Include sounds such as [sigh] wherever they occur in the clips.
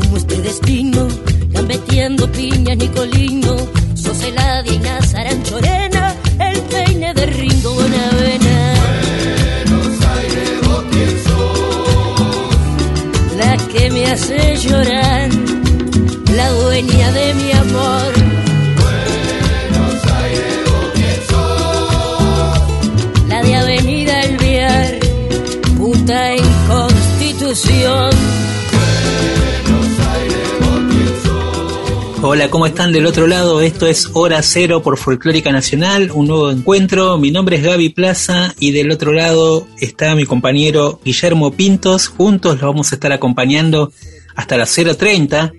como este ¿cómo están del otro lado? Esto es Hora Cero por Folclórica Nacional, un nuevo encuentro. Mi nombre es Gaby Plaza y del otro lado está mi compañero Guillermo Pintos. Juntos lo vamos a estar acompañando hasta las 0.30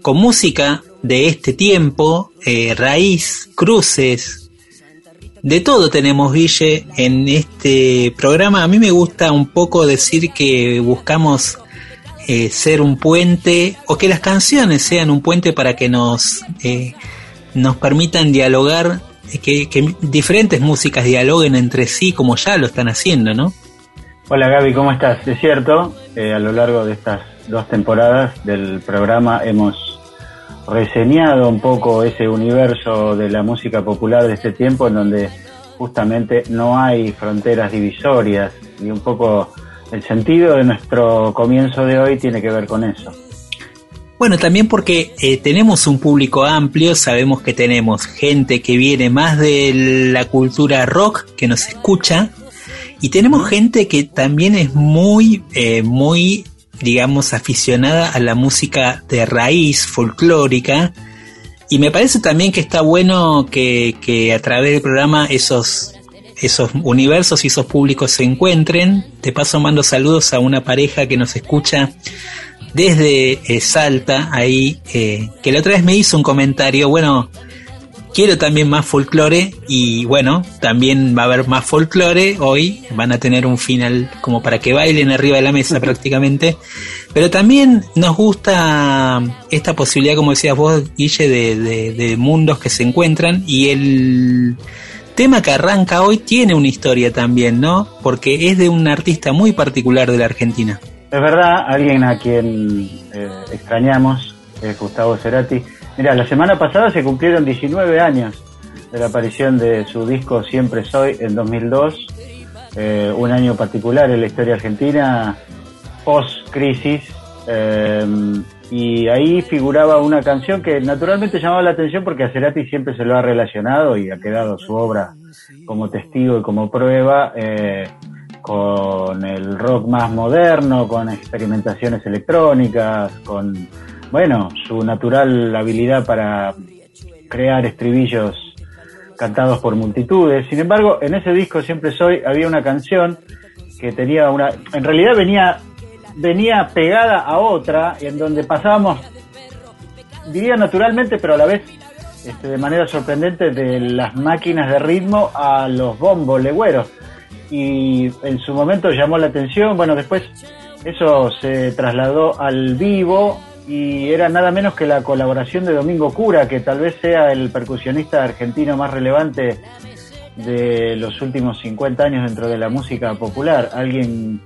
con música de este tiempo, eh, raíz, cruces, de todo tenemos, Guille, en este programa. A mí me gusta un poco decir que buscamos eh, ser un puente o que las canciones sean un puente para que nos, eh, nos permitan dialogar, eh, que, diferentes músicas dialoguen entre sí como ya lo están haciendo, ¿no? Hola Gaby, ¿cómo estás? Es cierto, a lo largo de estas dos temporadas del programa hemos reseñado un poco ese universo de la música popular de este tiempo en donde justamente no hay fronteras divisorias y un poco el sentido de nuestro comienzo de hoy tiene que ver con eso. Bueno, también porque eh, tenemos un público amplio, sabemos que tenemos gente que viene más de la cultura rock, que nos escucha, y tenemos gente que también es muy, eh, muy digamos, aficionada a la música de raíz folclórica. Y me parece también que está bueno que, a través del programa esos, esos universos y esos públicos se encuentren. Te paso mando saludos a una pareja que nos escucha desde eh, Salta, ahí, eh, que la otra vez me hizo un comentario, bueno, quiero también más folclore y bueno, también va a haber más folclore. Hoy, van a tener un final como para que bailen arriba de la mesa [laughs] prácticamente, pero también nos gusta esta posibilidad, como decías vos, Guille, de, de mundos que se encuentran y el tema que arranca hoy tiene una historia también, ¿no? Porque es de un artista muy particular de la Argentina. Es verdad, alguien a quien eh, extrañamos, Gustavo Cerati Mira, la semana pasada se cumplieron 19 años de la aparición de su disco Siempre Soy en 2002, eh, un año particular en la historia argentina, post-crisis, eh, y ahí figuraba una canción que naturalmente llamaba la atención porque a Cerati siempre se lo ha relacionado y ha quedado su obra como testigo y como prueba eh, con el rock más moderno, con experimentaciones electrónicas, con bueno, su natural habilidad para crear estribillos cantados por multitudes. Sin embargo, en ese disco Siempre Soy había una canción que tenía una... En realidad venía, venía pegada a otra, en donde pasábamos, diría naturalmente, pero a la vez este, de manera sorprendente, de las máquinas de ritmo a los bombos legüeros. Y en su momento llamó la atención, bueno, después eso se trasladó al vivo y era nada menos que la colaboración de Domingo Cura, que tal vez sea el percusionista argentino más relevante de los últimos 50 años dentro de la música popular, alguien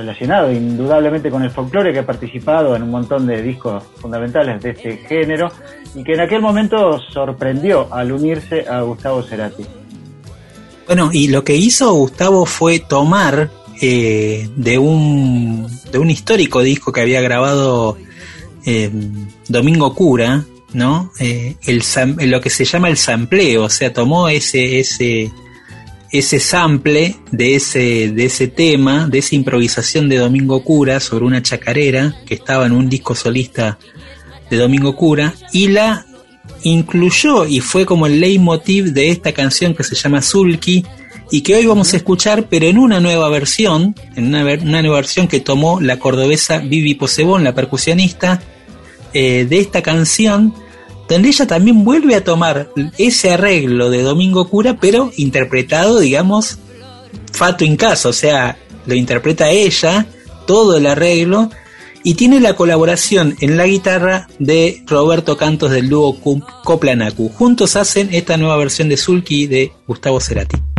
relacionado indudablemente con el folclore que ha participado en un montón de discos fundamentales de este género y que en aquel momento sorprendió al unirse a Gustavo Cerati. Bueno, y lo que hizo Gustavo fue tomar eh, de, un, de un histórico disco que había grabado eh, Domingo Cura, ¿no? Eh, lo que se llama el sampleo, o sea, tomó ese, ese, ese sample de ese, de ese tema, de esa improvisación de Domingo Cura sobre una chacarera que estaba en un disco solista de Domingo Cura y la incluyó y fue como el leitmotiv de esta canción que se llama Sulky y que hoy vamos a escuchar, pero en una nueva versión, en una, una nueva versión que tomó la cordobesa Vivi Posebón, la percusionista, eh, de esta canción, donde ella también vuelve a tomar ese arreglo de Domingo Cura, pero interpretado, digamos, fato in caso, o sea, lo interpreta ella, todo el arreglo, y tiene la colaboración en la guitarra de Roberto Cantos del dúo Coplanacu. Juntos hacen esta nueva versión de Sulky de Gustavo Cerati.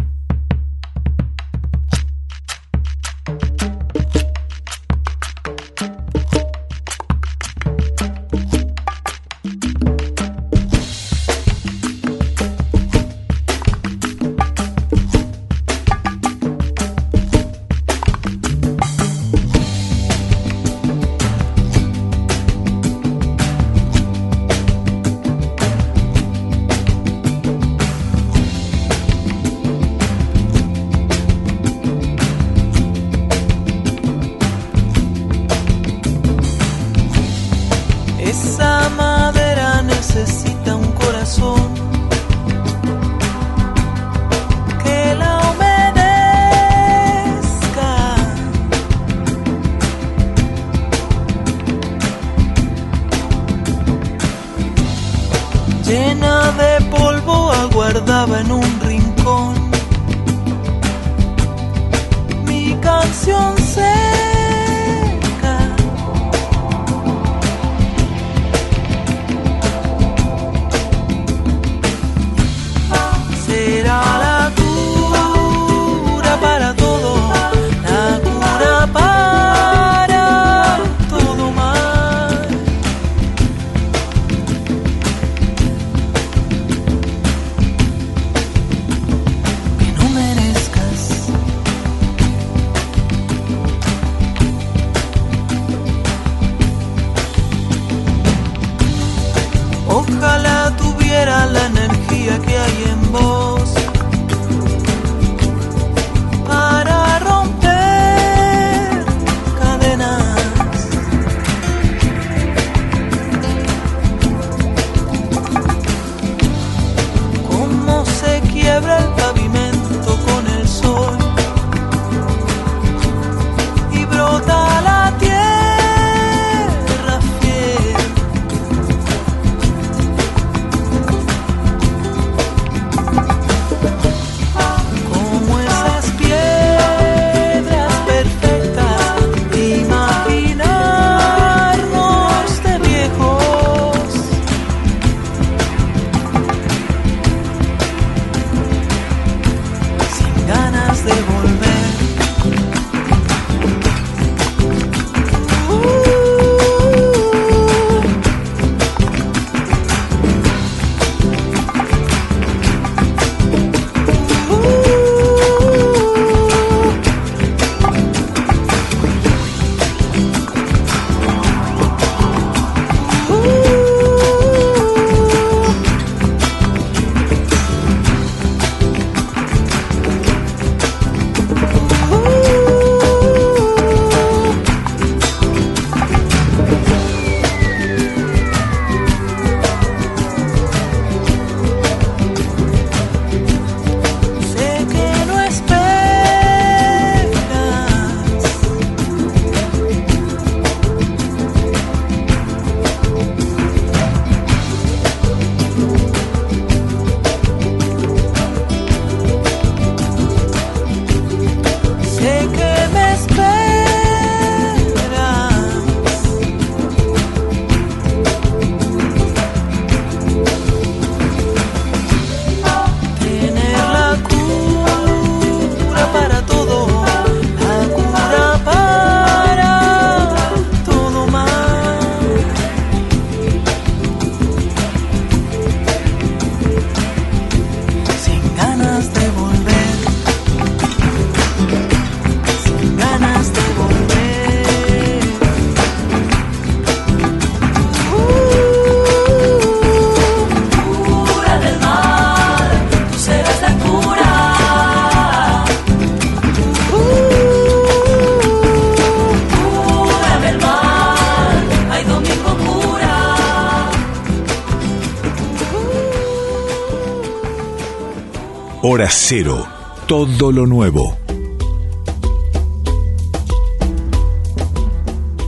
Cero, todo lo nuevo.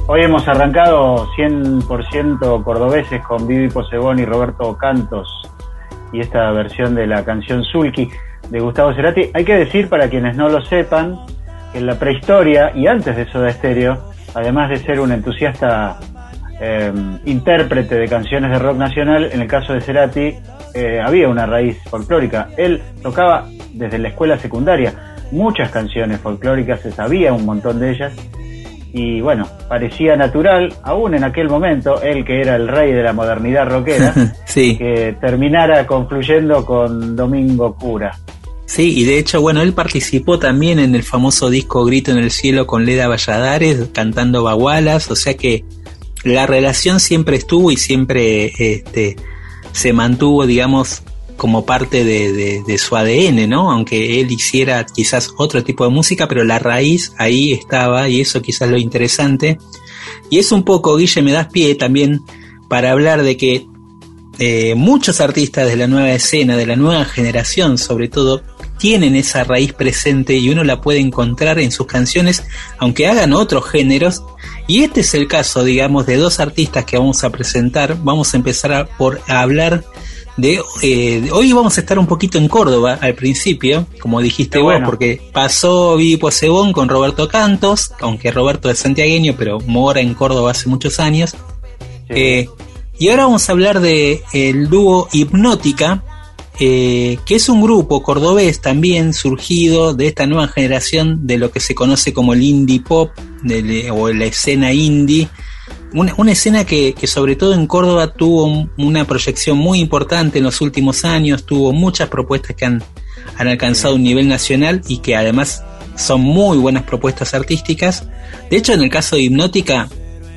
Hoy hemos arrancado 100% cordobeses con Vivi Posebón y Roberto Cantos y esta versión de la canción Sulky de Gustavo Cerati. Hay que decir, para quienes no lo sepan, que en la prehistoria y antes de Soda Stereo, además de ser un entusiasta eh, intérprete de canciones de rock nacional, en el caso de Cerati eh, había una raíz folclórica. Él tocaba desde la escuela secundaria muchas canciones folclóricas, se sabía un montón de ellas. Y bueno, parecía natural, aún en aquel momento, él que era el rey de la modernidad rockera, [laughs] sí. que terminara confluyendo con Domingo Cura. Sí, y de hecho, bueno, él participó también en el famoso disco Grito en el Cielo con Leda Valladares, cantando bagualas, o sea que la relación siempre estuvo y siempre este, se mantuvo, digamos, como parte de, de, su ADN, ¿no? Aunque él hiciera quizás otro tipo de música, pero la raíz ahí estaba y eso quizás lo interesante. Y es un poco, Guille, me das pie también para hablar de que eh, muchos artistas de la nueva escena, de la nueva generación sobre todo, tienen esa raíz presente y uno la puede encontrar en sus canciones, aunque hagan otros géneros. Y este es el caso, digamos, de dos artistas que vamos a presentar. Vamos a empezar a, por hablar de, eh, hoy vamos a estar un poquito en Córdoba al principio, como dijiste vos, porque pasó Vivi Posebón con Roberto Cantos, aunque Roberto es santiagueño, pero mora en Córdoba hace muchos años. Eh, y ahora vamos a hablar de el dúo Hipnótica, eh, que es un grupo cordobés también surgido de esta nueva generación de lo que se conoce como el indie pop de, o la escena indie. Una, una escena que, que, sobre todo en Córdoba tuvo una proyección muy importante en los últimos años, tuvo muchas propuestas que han, han alcanzado un nivel nacional y que además son muy buenas propuestas artísticas. De hecho, en el caso de Hipnótica,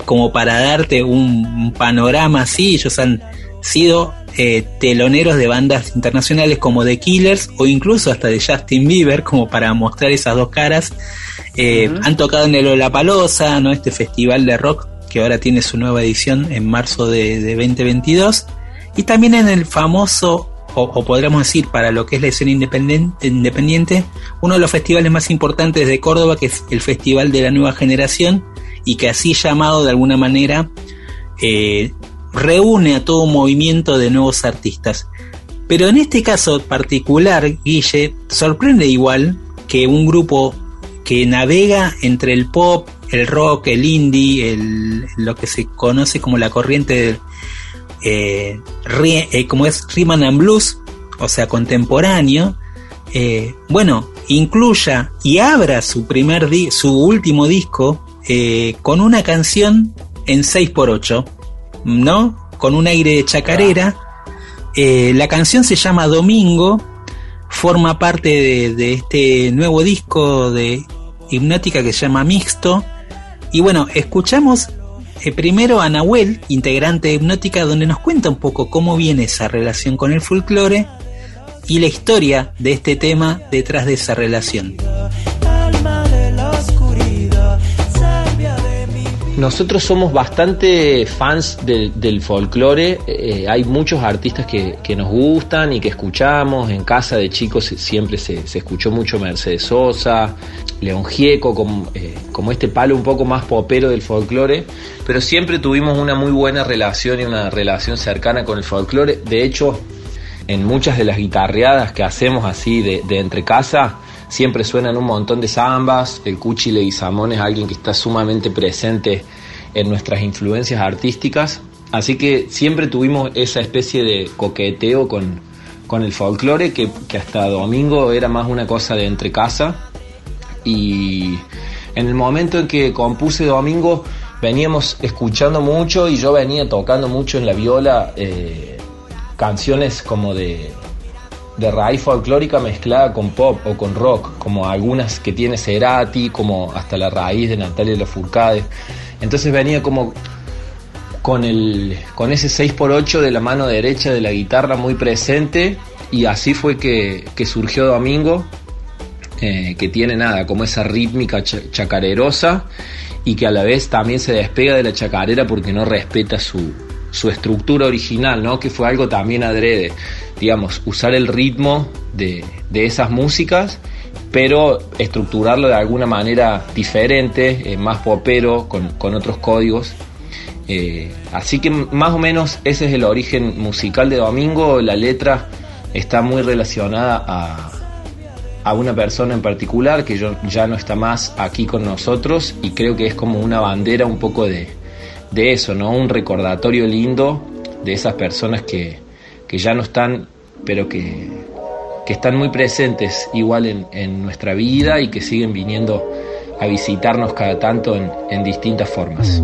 como para darte un, un panorama así, ellos han sido eh, teloneros de bandas internacionales como The Killers o incluso hasta de Justin Bieber, como para mostrar esas dos caras. Eh, Han tocado en el Olapaloza, ¿no? este festival de rock que ahora tiene su nueva edición en marzo de, de 2022. Y también en el famoso, o, podríamos decir, para lo que es la escena independiente, independiente, uno de los festivales más importantes de Córdoba, que es el Festival de la Nueva Generación, y que así llamado de alguna manera eh, reúne a todo un movimiento de nuevos artistas. Pero en este caso particular, Guille, sorprende igual que un grupo que navega entre el pop, el rock, el indie, el, lo que se conoce como la corriente eh, eh, como es Rhythm and Blues, o sea, contemporáneo, eh, bueno, incluya y abra su primer di su último disco eh, con una canción en 6x8, ¿no? Con un aire de chacarera. La canción se llama Domingo, forma parte de, de, este nuevo disco de hipnótica que se llama Mixto. Y bueno, escuchamos eh, primero a Nahuel, integrante de hipnótica, donde nos cuenta un poco cómo viene esa relación con el folclore y la historia de este tema detrás de esa relación. Nosotros somos bastante fans de, del folclore, eh, hay muchos artistas que, nos gustan y que escuchamos, en casa de chicos siempre se, escuchó mucho Mercedes Sosa, León Gieco, como, eh, como este palo un poco más popero del folclore, pero siempre tuvimos una muy buena relación y una relación cercana con el folclore, de hecho en muchas de las guitarreadas que hacemos así de, de entre casa, siempre suenan un montón de zambas, el Cuchi Leguizamón es alguien que está sumamente presente en nuestras influencias artísticas, así que siempre tuvimos esa especie de coqueteo con, con el folclore que, que, hasta domingo era más una cosa de entre casa. Y en el momento en que compuse domingo veníamos escuchando mucho y yo venía tocando mucho en la viola eh, canciones como de de raíz folclórica mezclada con pop o con rock, como algunas que tiene Cerati, como hasta la raíz de Natalia Lafourcade. Entonces venía como con, el, con ese 6x8 de la mano derecha de la guitarra muy presente y así fue que, que surgió Domingo, eh, que tiene nada, como esa rítmica ch chacarerosa y que a la vez también se despega de la chacarera porque no respeta su, su estructura original, ¿no? Que fue algo también adrede, digamos, usar el ritmo de, de esas músicas pero estructurarlo de alguna manera diferente, eh, más popero, con, con otros códigos. Eh, así que más o menos ese es el origen musical de Domingo. La letra está muy relacionada a, a una persona en particular que yo, ya no está más aquí con nosotros y creo que es como una bandera un poco de, de eso, ¿no? Un recordatorio lindo de esas personas que, que ya no están, pero que, que están muy presentes igual en, en, nuestra vida y que siguen viniendo a visitarnos cada tanto en, en distintas formas.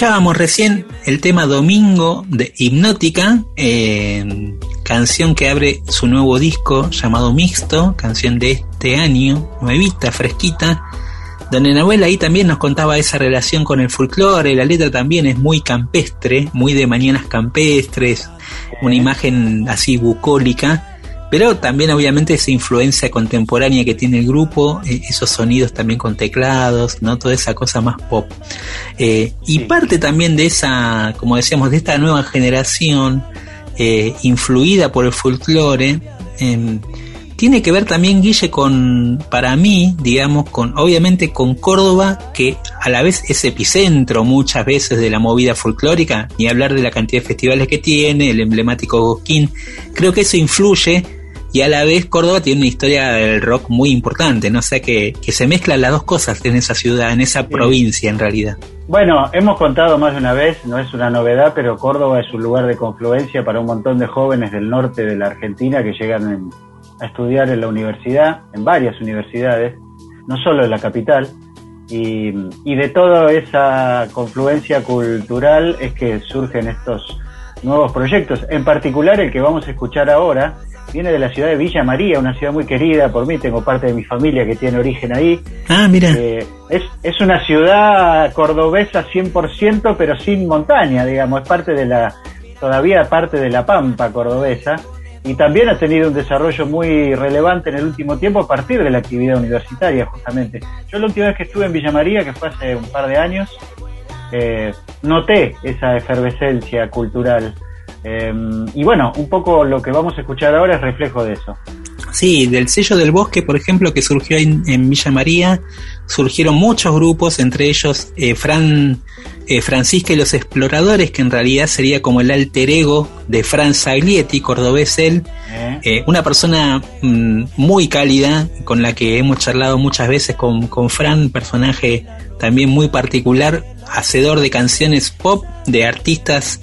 Escuchábamos recién el tema Domingo de Hipnótica, eh, canción que abre su nuevo disco llamado Mixto, canción de este año, nuevita, fresquita, donde Nahuel ahí también nos contaba esa relación con el folclore, la letra también es muy campestre, muy de mañanas campestres, una imagen así bucólica, pero también obviamente esa influencia contemporánea que tiene el grupo, eh, esos sonidos también con teclados, ¿no? Toda esa cosa más pop. Eh, y parte también de esa, como decíamos, de esta nueva generación, eh, influida por el folclore, em, tiene que ver también, Guille, con, para mí, digamos, con, obviamente con Córdoba, que a la vez es epicentro muchas veces de la movida folclórica, ni hablar de la cantidad de festivales que tiene, el emblemático Gosquín, creo que eso influye y a la vez Córdoba tiene una historia del rock muy importante, ¿no? O sea que, que se mezclan las dos cosas en esa ciudad, en esa provincia en realidad. Bueno, hemos contado más de una vez, no es una novedad, pero Córdoba es un lugar de confluencia para un montón de jóvenes del norte de la Argentina que llegan a estudiar en la universidad, en varias universidades, no solo en la capital, Y, y de toda esa confluencia cultural es que surgen estos nuevos proyectos. En particular el que vamos a escuchar ahora viene de la ciudad de Villa María, una ciudad muy querida por mí, tengo parte de mi familia que tiene origen ahí. Ah, mira. Eh, es, es una ciudad cordobesa 100%, pero sin montaña, digamos, es parte de la, todavía parte de la pampa cordobesa y también ha tenido un desarrollo muy relevante en el último tiempo a partir de la actividad universitaria, justamente. Yo la última vez que estuve en Villa María, que fue hace un par de años, eh, noté esa efervescencia cultural. Eh, y bueno, un poco lo que vamos a escuchar ahora es reflejo de eso. Sí, del sello del bosque, por ejemplo, que surgió en, en Villa María, surgieron muchos grupos, entre ellos eh, Fran, eh, Francisca y los Exploradores, que en realidad sería como el alter ego de Fran Saglietti, cordobés él, ¿eh? una persona mm, muy cálida, con la que hemos charlado muchas veces con, con Fran, personaje también muy particular, hacedor de canciones pop, de artistas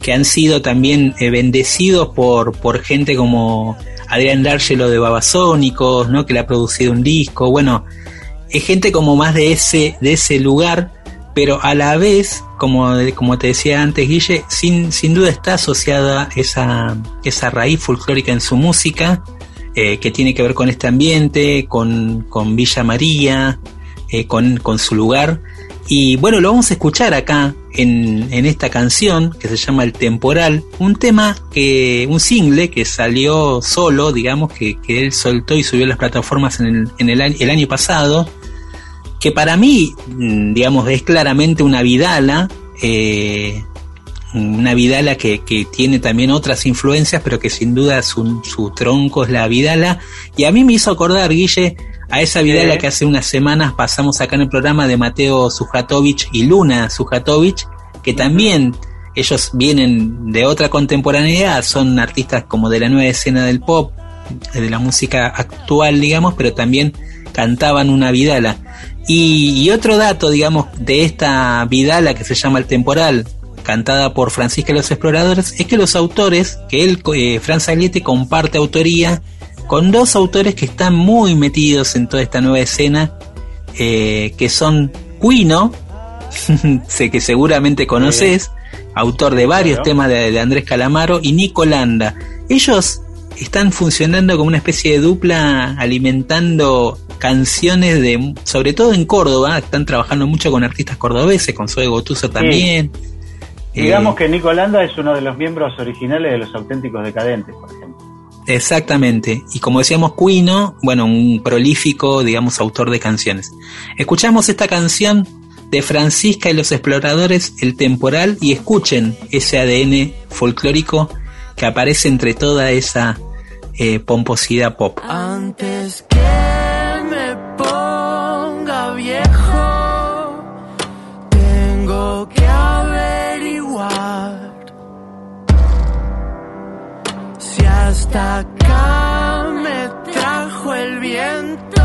que han sido también eh, bendecidos por, por gente como Adrián D'Argelo de Babasónicos, ¿no? que le ha producido un disco, bueno, es gente como más de ese, de ese lugar, pero a la vez, como, como te decía antes, Guille, sin, sin duda está asociada esa, esa raíz folclórica en su música, eh, que tiene que ver con este ambiente, con, con Villa María, eh, con, con su lugar. Y bueno, lo vamos a escuchar acá en, en, esta canción que se llama El Temporal, un tema que, un single que salió solo, digamos, que, que él soltó y subió a las plataformas en el, en el, año, el año pasado, que para mí, digamos, es claramente una vidala, eh, una vidala que, que, tiene también otras influencias, pero que sin duda su, su, tronco es la vidala. Y a mí me hizo acordar, Guille, a esa vidala ¿Eh? que hace unas semanas pasamos acá en el programa de Mateo Sujatovich y Luna Sujatovich, que también ellos vienen de otra contemporaneidad, son artistas como de la nueva escena del pop, de la música actual, digamos, pero también cantaban una vidala. Y, y otro dato, digamos, de esta vidala que se llama El Temporal, cantada por Francisca y los Exploradores, es que los autores, que él, eh, Franz Agliete, comparte autoría con dos autores que están muy metidos en toda esta nueva escena, eh, que son Cuino, [laughs] sé que seguramente conoces, autor de varios temas de, de, Andrés Calamaro, y Nico Landa. Ellos están funcionando como una especie de dupla alimentando canciones de, sobre todo en Córdoba, están trabajando mucho con artistas cordobeses, con Zoe Gotuso también. Sí. Digamos eh, que Nico Landa es uno de los miembros originales de los auténticos decadentes, por ejemplo. Exactamente. Y como decíamos, Cuino, bueno, un prolífico, digamos, autor de canciones. Escuchamos esta canción de Francisca y los exploradores, El Temporal, y escuchen ese ADN folclórico que aparece entre toda esa eh, pomposidad pop. Acá me trajo el viento.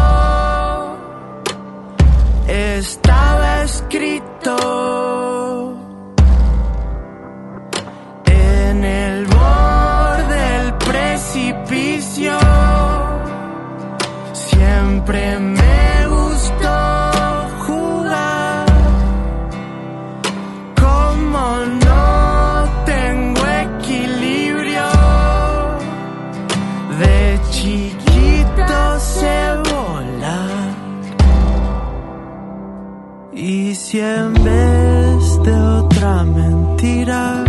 Estaba escrito en el borde del precipicio. Siempre si en vez de otra mentira,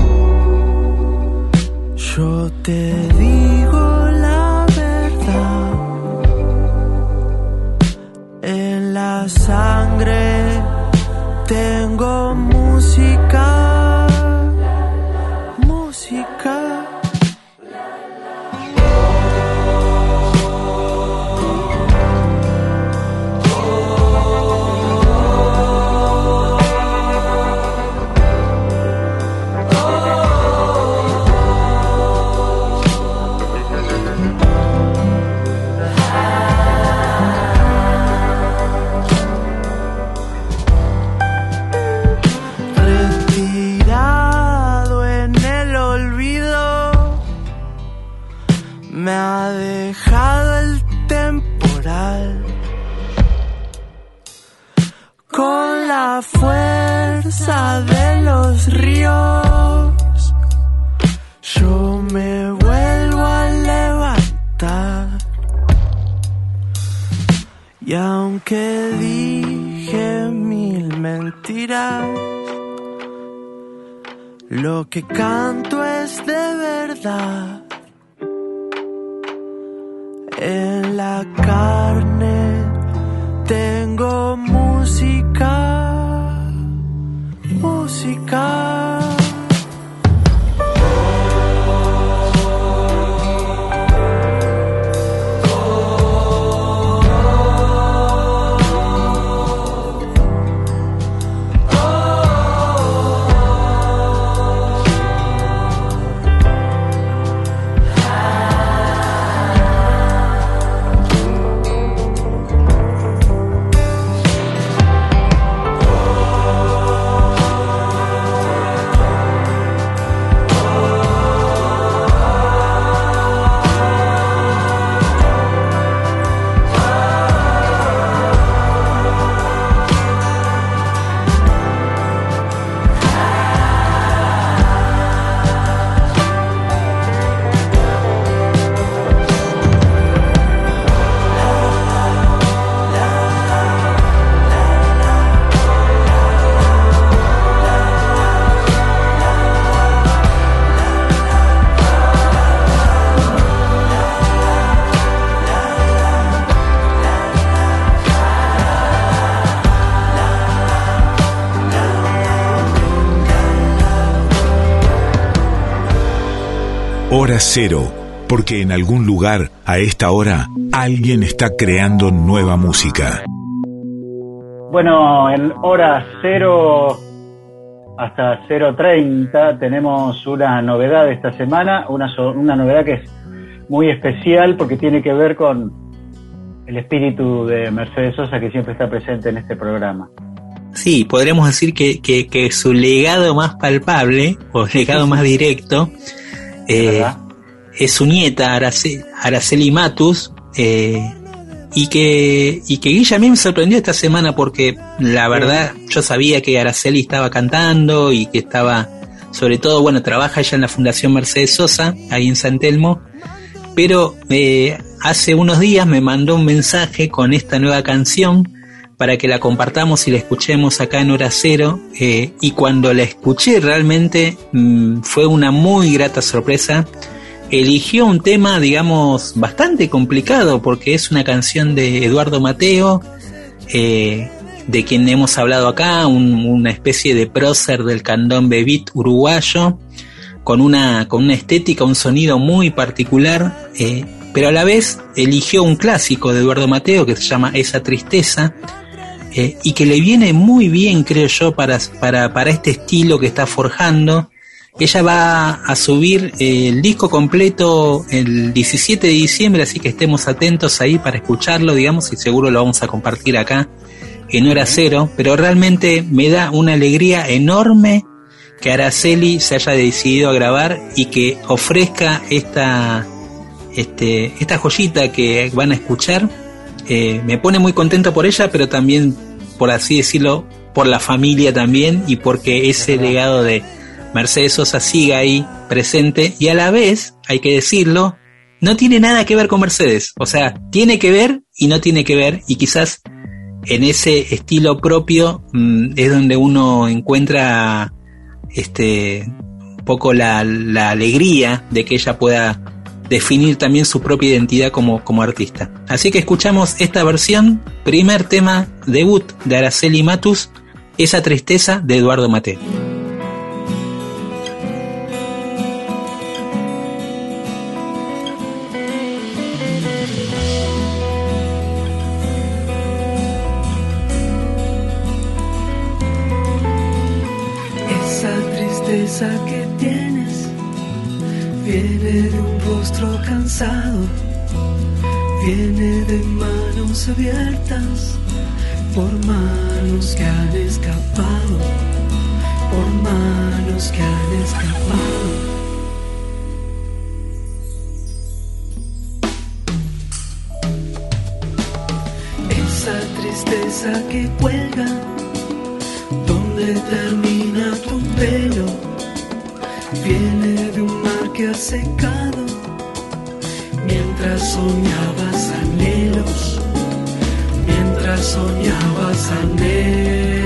yo te digo la verdad. En la sangre me ha dejado el temporal con la fuerza de los ríos. Yo me vuelvo a levantar y aunque dije mil mentiras, lo que canto es de verdad. En la carne tengo música, música. Hora cero, porque en algún lugar, a esta hora, alguien está creando nueva música. Bueno, en hora cero hasta 0.30 tenemos una novedad esta semana, una, so- una novedad que es muy especial porque tiene que ver con el espíritu de Mercedes Sosa que siempre está presente en este programa. Sí, podríamos decir que, que, que su legado más palpable, o legado más directo, eh, es su nieta Arace- Araceli Matus, eh, y que, y que Guilla a mí me sorprendió esta semana porque la verdad yo sabía que Araceli estaba cantando y que estaba, sobre todo, bueno, trabaja ella en la Fundación Mercedes Sosa, ahí en San Telmo, pero eh, hace unos días me mandó un mensaje con esta nueva canción para que la compartamos y la escuchemos acá en Hora Cero. eh, y cuando la escuché realmente mm, fue una muy grata sorpresa. Eligió un tema, digamos, bastante complicado porque es una canción de Eduardo Mateo, eh, de quien hemos hablado acá, un- una especie de prócer del candombe beat uruguayo, con una, con una estética, un sonido muy particular, eh, pero a la vez eligió un clásico de Eduardo Mateo que se llama Esa Tristeza, eh, y que le viene muy bien, creo yo, para, para, para este estilo que está forjando. Ella va a subir eh, el disco completo el 17 de diciembre, así que estemos atentos ahí para escucharlo, digamos, y seguro lo vamos a compartir acá en hora cero, pero realmente me da una alegría enorme que Araceli se haya decidido a grabar y que ofrezca esta, este, esta joyita que van a escuchar. Eh, me pone muy contento por ella, pero también, por así decirlo, por la familia también y porque ese legado de Mercedes Sosa siga ahí presente y a la vez, hay que decirlo, no tiene nada que ver con Mercedes. O sea, tiene que ver y no tiene que ver y quizás en ese estilo propio mm, es donde uno encuentra este un poco la, la alegría de que ella pueda definir también su propia identidad como, como artista. Así que escuchamos esta versión, primer tema debut de Araceli Matus, esa tristeza de Eduardo Mateo. Viene de manos abiertas por manos que han escapado, por manos que han escapado. Esa tristeza que cuelga donde ¿Dónde termina tu pelo? Viene de un mar que ha secado. Mientras soñabas anhelos, mientras soñabas anhelos.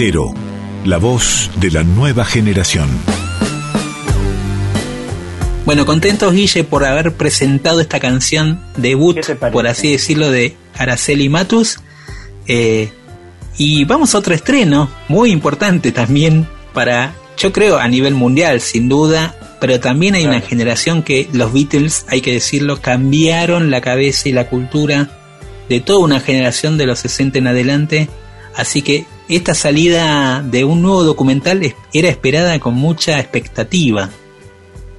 Cero, la voz de la nueva generación. Bueno, contentos Guille por haber presentado esta canción debut, por así decirlo, de Araceli Matus. Eh, y vamos a otro estreno, muy importante también para, yo creo, a nivel mundial, sin duda, pero también hay una generación que los Beatles, hay que decirlo, cambiaron la cabeza y la cultura de toda una generación de los 60 en adelante. Así que esta salida de un nuevo documental era esperada con mucha expectativa.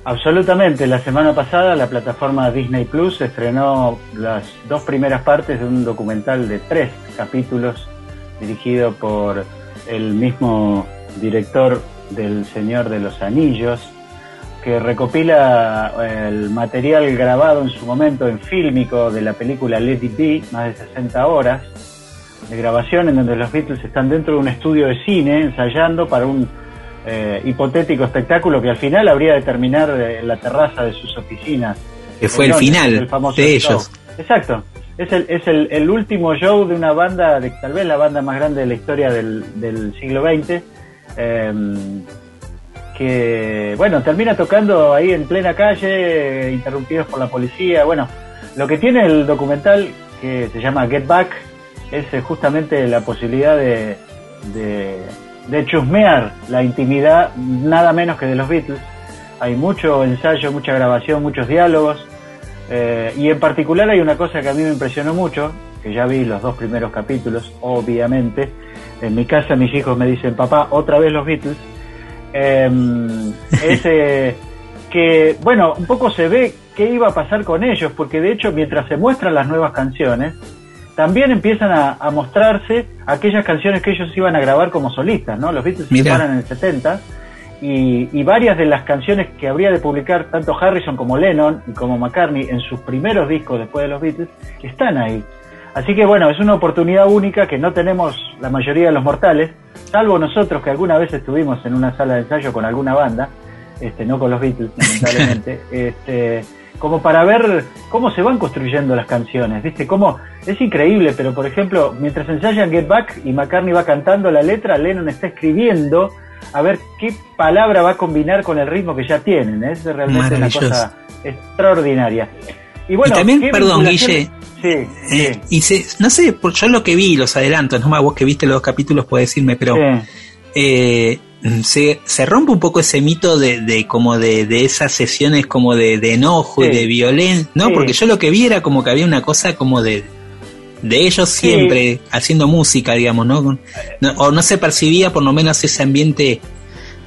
Absolutamente. La semana pasada la plataforma Disney Plus estrenó las dos primeras partes de un documental de tres capítulos dirigido por el mismo director del Señor de los Anillos, que recopila eh, el material grabado en su momento en fílmico de la película It Be, más de 60 horas de grabación en donde los Beatles están dentro de un estudio de cine ensayando para un eh, hipotético espectáculo que al final habría de terminar eh, en la terraza de sus oficinas. Que fue el final el famoso de show. ellos. Exacto. Es el, es el, el último show de una banda, de, tal vez la banda más grande de la historia del, del siglo XX, eh, que, bueno, termina tocando ahí en plena calle, interrumpidos por la policía. Bueno, lo que tiene el documental, que se llama Get Back, es eh, justamente la posibilidad de, de, de chusmear la intimidad nada menos que de los Beatles. Hay mucho ensayo, mucha grabación, muchos diálogos. eh, y en particular hay una cosa que a mí me impresionó mucho, que ya vi los dos primeros capítulos, obviamente. En mi casa mis hijos me dicen, papá, otra vez los Beatles. Eh, es eh, que, bueno, un poco se ve qué iba a pasar con ellos, porque de hecho mientras se muestran las nuevas canciones, también empiezan a, a mostrarse aquellas canciones que ellos iban a grabar como solistas, ¿no? Los Beatles se separan en el 70 y, y varias de las canciones que habría de publicar tanto Harrison como Lennon y como McCartney en sus primeros discos después de los Beatles están ahí. Así que bueno, es una oportunidad única que no tenemos la mayoría de los mortales, salvo nosotros que alguna vez estuvimos en una sala de ensayo con alguna banda, este, no con los Beatles, [laughs] lamentablemente, este, como para ver cómo se van construyendo las canciones, ¿viste? Cómo, es increíble, pero por ejemplo, mientras ensayan Get Back y McCartney va cantando la letra, Lennon está escribiendo a ver qué palabra va a combinar con el ritmo que ya tienen. Es realmente una cosa extraordinaria. Y, bueno, también, perdón, Guille. Sí, eh, Y no sé, por, yo lo que vi, los adelantos, no más vos que viste los dos capítulos puedes decirme, pero eh, se, se rompe un poco ese mito de, de como de, de esas sesiones como de, enojo y de violencia, ¿no? Porque yo lo que vi era como que había una cosa como de de ellos siempre haciendo música, digamos, ¿no? O no se percibía por lo menos ese ambiente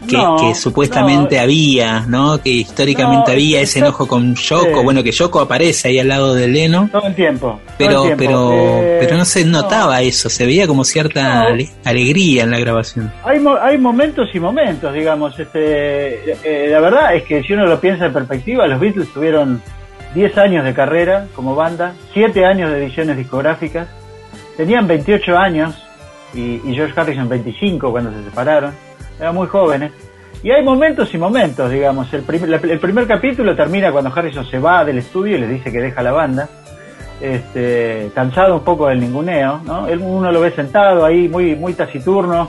que, supuestamente había, ¿no? Que históricamente había ese enojo con Yoko, bueno, que Yoko aparece ahí al lado de Leno. Todo el tiempo. Pero, pero, eh, pero no se notaba eso, se veía como cierta alegría en la grabación. Hay, hay momentos y momentos, digamos. Este, eh, la verdad es que si uno lo piensa en perspectiva, los Beatles tuvieron 10 años de carrera como banda, 7 años de ediciones discográficas, tenían 28 años y, y George Harrison 25 cuando se separaron eran muy jóvenes. Y hay momentos y momentos, digamos. El, el, primer capítulo termina cuando Harrison se va del estudio y les dice que deja la banda, este, cansado un poco del ninguneo, ¿no? uno lo ve sentado ahí, muy, muy taciturno,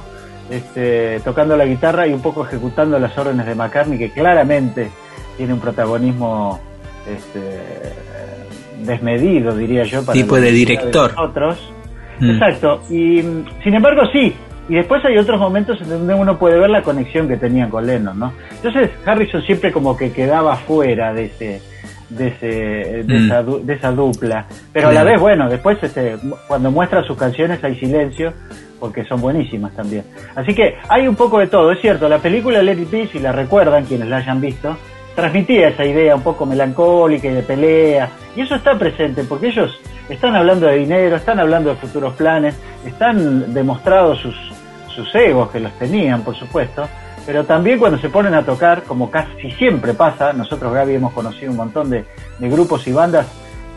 este, tocando la guitarra y un poco ejecutando las órdenes de McCartney, que claramente tiene un protagonismo este, desmedido, diría yo. Para tipo de director. otros. Mm. Exacto. Y sin embargo, sí, y después hay otros momentos en donde uno puede ver la conexión que tenían con Lennon, ¿no? Entonces Harrison siempre como que quedaba fuera de ese de, ese, de, mm. esa, dupla. Pero a la vez, bueno, después este, cuando muestra sus canciones hay silencio, porque son buenísimas también. Así que hay un poco de todo, es cierto, la película Let It Be, si la recuerdan, quienes la hayan visto, transmitía esa idea un poco melancólica y de pelea, y eso está presente, porque ellos están hablando de dinero, están hablando de futuros planes, están demostrados sus, sus egos que los tenían, por supuesto, pero también cuando se ponen a tocar, como casi siempre pasa, nosotros Gaby hemos conocido un montón de, grupos y bandas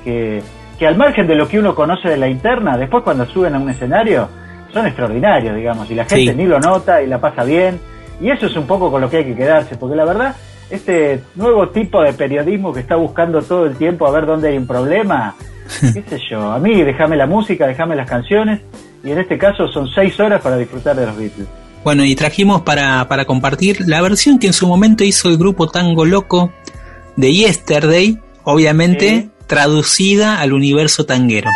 que, que al margen de lo que uno conoce de la interna, después cuando suben a un escenario, son extraordinarios, digamos, y la gente ni lo nota y la pasa bien, y eso es un poco con lo que hay que quedarse, porque la verdad, este nuevo tipo de periodismo que está buscando todo el tiempo a ver dónde hay un problema, [laughs] qué sé yo, a mí déjame la música, déjame las canciones, y en este caso son seis horas para disfrutar de los Beatles. Bueno, y trajimos para, para compartir la versión que en su momento hizo el grupo Tango Loco de Yesterday, obviamente traducida al universo tanguero.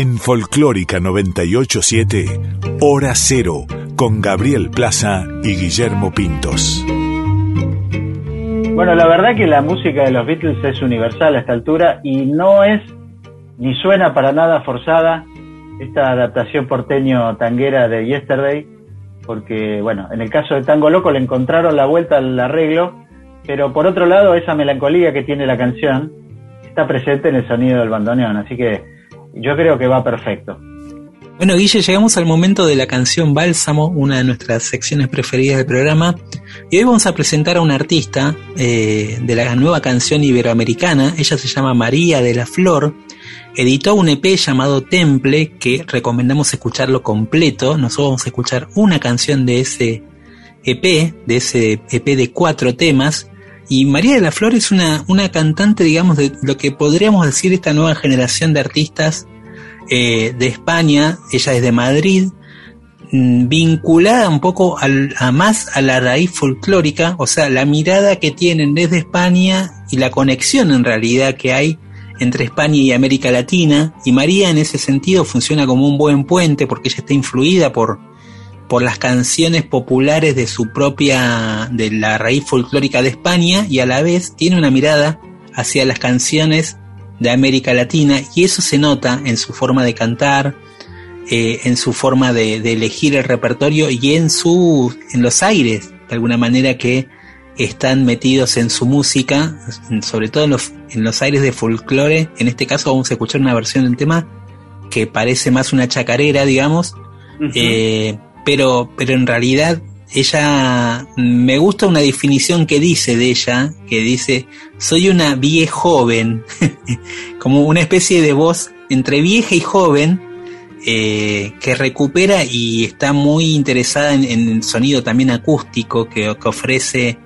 En Folclórica 987, Hora Cero, con Gabriel Plaza y Guillermo Pintos. Bueno, la verdad que la música de los Beatles es universal a esta altura y no es ni suena para nada forzada esta adaptación porteño tanguera de Yesterday, porque, bueno, en el caso de Tango Loco le encontraron la vuelta al arreglo, pero por otro lado, esa melancolía que tiene la canción está presente en el sonido del bandoneón, así que yo creo que va perfecto. Bueno, Guille, llegamos al momento de la canción Bálsamo, una de nuestras secciones preferidas del programa. Y hoy vamos a presentar a una artista eh, de la nueva canción iberoamericana. Ella se llama María de la Flor editó un EP llamado Temple que recomendamos escucharlo completo. Nosotros vamos a escuchar una canción de ese EP, de ese EP de cuatro temas. Y María de la Flor es una, una cantante, digamos, de lo que podríamos decir esta nueva generación de artistas eh, de España. Ella es de Madrid, mm, vinculada un poco a más a la raíz folclórica, o sea, la mirada que tienen desde España y la conexión en realidad que hay entre España y América Latina, y María en ese sentido funciona como un buen puente porque ella está influida por, por las canciones populares de su propia, de la raíz folclórica de España, y a la vez tiene una mirada hacia las canciones de América Latina, y eso se nota en su forma de cantar, eh, en su forma de, de, elegir el repertorio y en su, en los aires, de alguna manera que están metidos en su música, sobre todo en los, en los aires de folclore. En este caso vamos a escuchar una versión del tema que parece más una chacarera, digamos, eh, pero, pero en realidad ella, me gusta una definición que dice de ella, que dice, soy una vieja joven, [laughs] como una especie de voz entre vieja y joven, eh, que recupera y está muy interesada en, el sonido también acústico que, que ofrece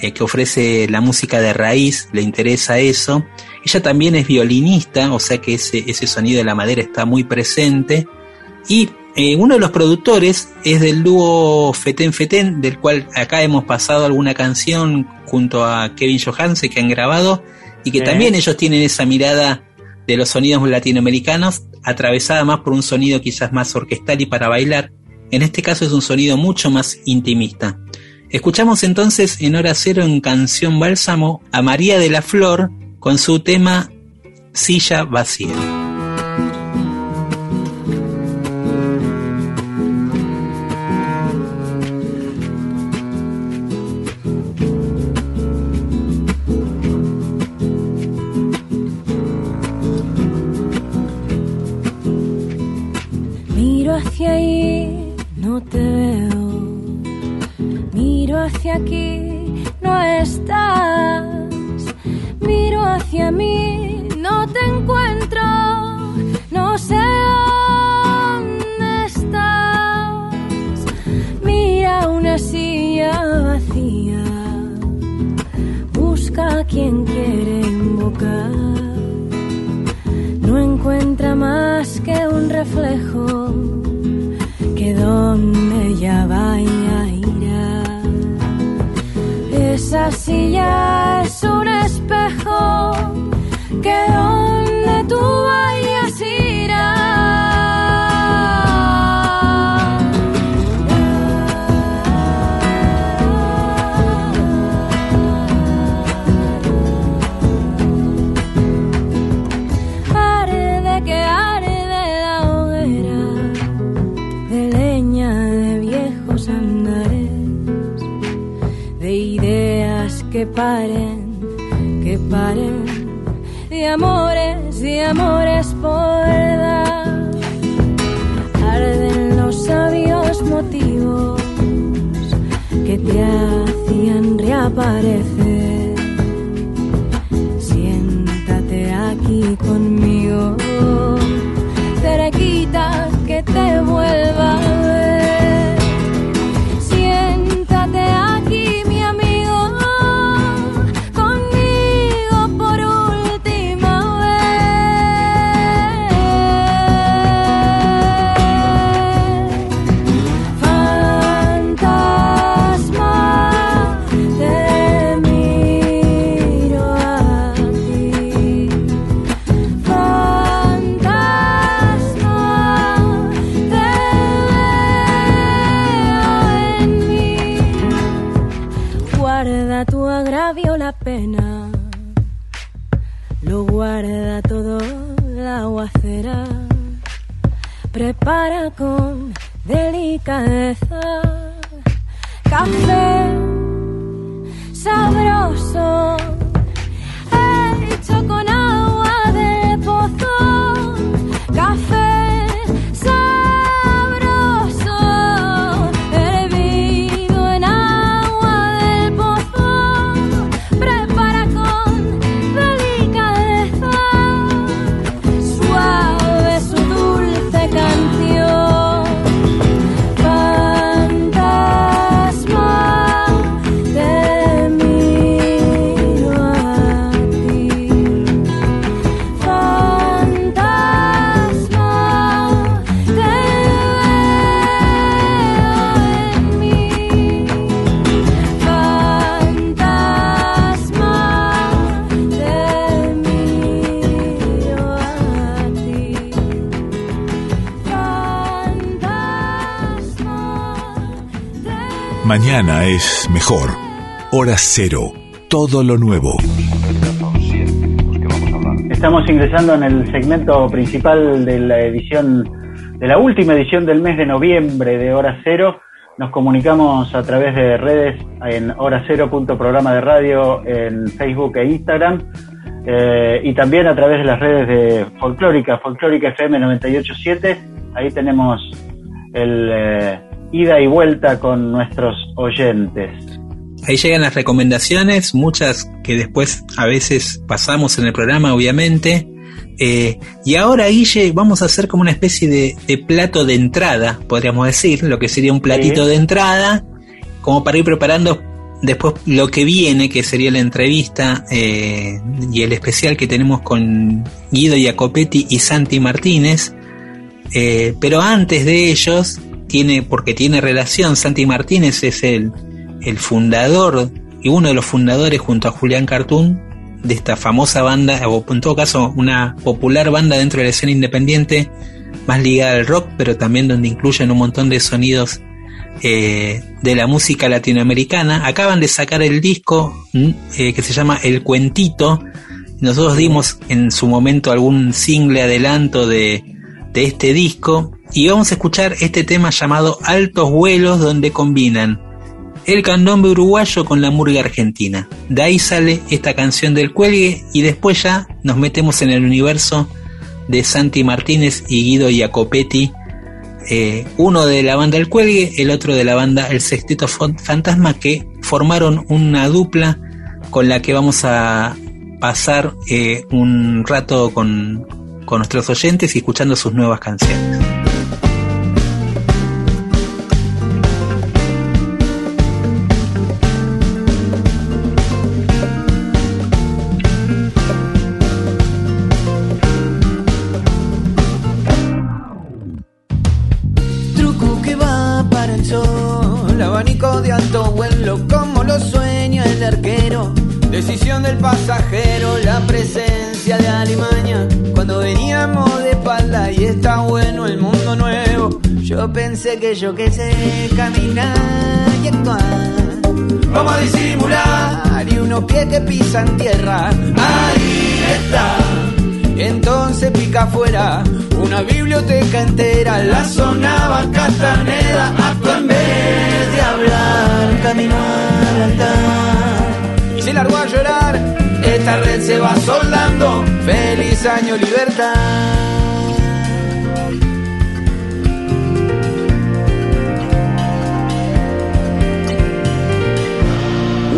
eh, que ofrece la música de raíz, le interesa eso. Ella también es violinista, o sea que ese, ese sonido de la madera está muy presente. Y eh, uno de los productores es del dúo Feten Feten, del cual acá hemos pasado alguna canción junto a Kevin Johansen que han grabado y que también ellos tienen esa mirada de los sonidos latinoamericanos atravesada más por un sonido quizás más orquestal y para bailar. En este caso es un sonido mucho más intimista. Escuchamos entonces en hora cero en canción Bálsamo a María de la Flor con su tema Silla Vacía. Aquí, esa paren, que paren, de amores, de amores por dar. Arden los sabios motivos que te hacían reaparecer. Delicadeza Mañana es mejor. Hora cero. Todo lo nuevo. Estamos ingresando en el segmento principal de la edición, de la última edición del mes de noviembre de Hora Cero. Nos comunicamos a través de redes en hora cero punto programa de radio en Facebook e Instagram eh, y también a través de las redes de Folclórica, Folclórica FM 987. Ahí tenemos el eh, ida y vuelta con nuestros oyentes. Ahí llegan las recomendaciones, muchas que después a veces pasamos en el programa, obviamente. Eh, y ahora, Guille, vamos a hacer como una especie de, de plato de entrada, podríamos decir, lo que sería un platito Sí. de entrada, como para ir preparando después lo que viene, que sería la entrevista eh, y el especial que tenemos con Guido Jacopetti y Santi Martínez. Eh, pero antes de ellos, tiene, porque tiene relación, Santi Martínez es el, el fundador y uno de los fundadores junto a Julián Cartoon de esta famosa banda, o en todo caso una popular banda dentro de la escena independiente, más ligada al rock, pero también donde incluyen un montón de sonidos eh, de la música latinoamericana. Acaban de sacar el disco mm, eh, que se llama El Cuentito. Nosotros dimos en su momento algún single adelanto de, de este disco y vamos a escuchar este tema llamado Altos Vuelos donde combinan el candombe uruguayo con la murga argentina. De ahí sale esta canción del cuelgue y después ya nos metemos en el universo de Santi Martínez y Guido Jacopetti, eh, uno de la banda El Cuelgue, el otro de la banda El Sexteto Fantasma, que formaron una dupla con la que vamos a pasar eh, un rato con, con nuestros oyentes y escuchando sus nuevas canciones. Pensé que yo que sé caminar y actuar. Vamos a disimular y unos pies que pisan tierra. Ahí está. Entonces pica afuera una biblioteca entera, la sonaba Castaneda, actúa en vez de hablar, camino al altar. Y se largó a llorar, esta red se va soldando, feliz año libertad.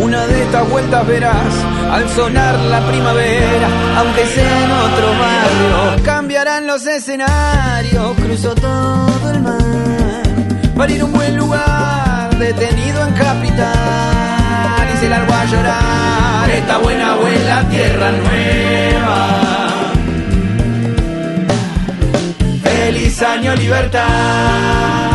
Una de estas vueltas verás al sonar la primavera, aunque sea en otro barrio, cambiarán los escenarios. Cruzo todo el mar para ir a un buen lugar, detenido en capital y se largó a llorar. Esta buena abuela, tierra nueva. Feliz año libertad.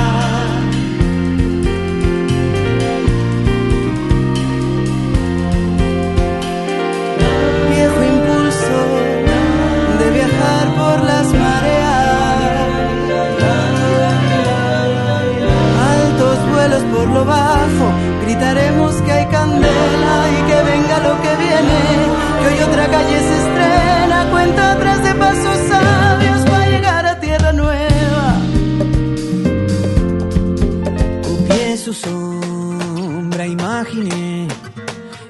por lo bajo, gritaremos que hay candela y que venga lo que viene, que hoy otra calle se estrena, cuenta atrás de pasos sabios para llegar a tierra nueva. Copié su sombra, imaginé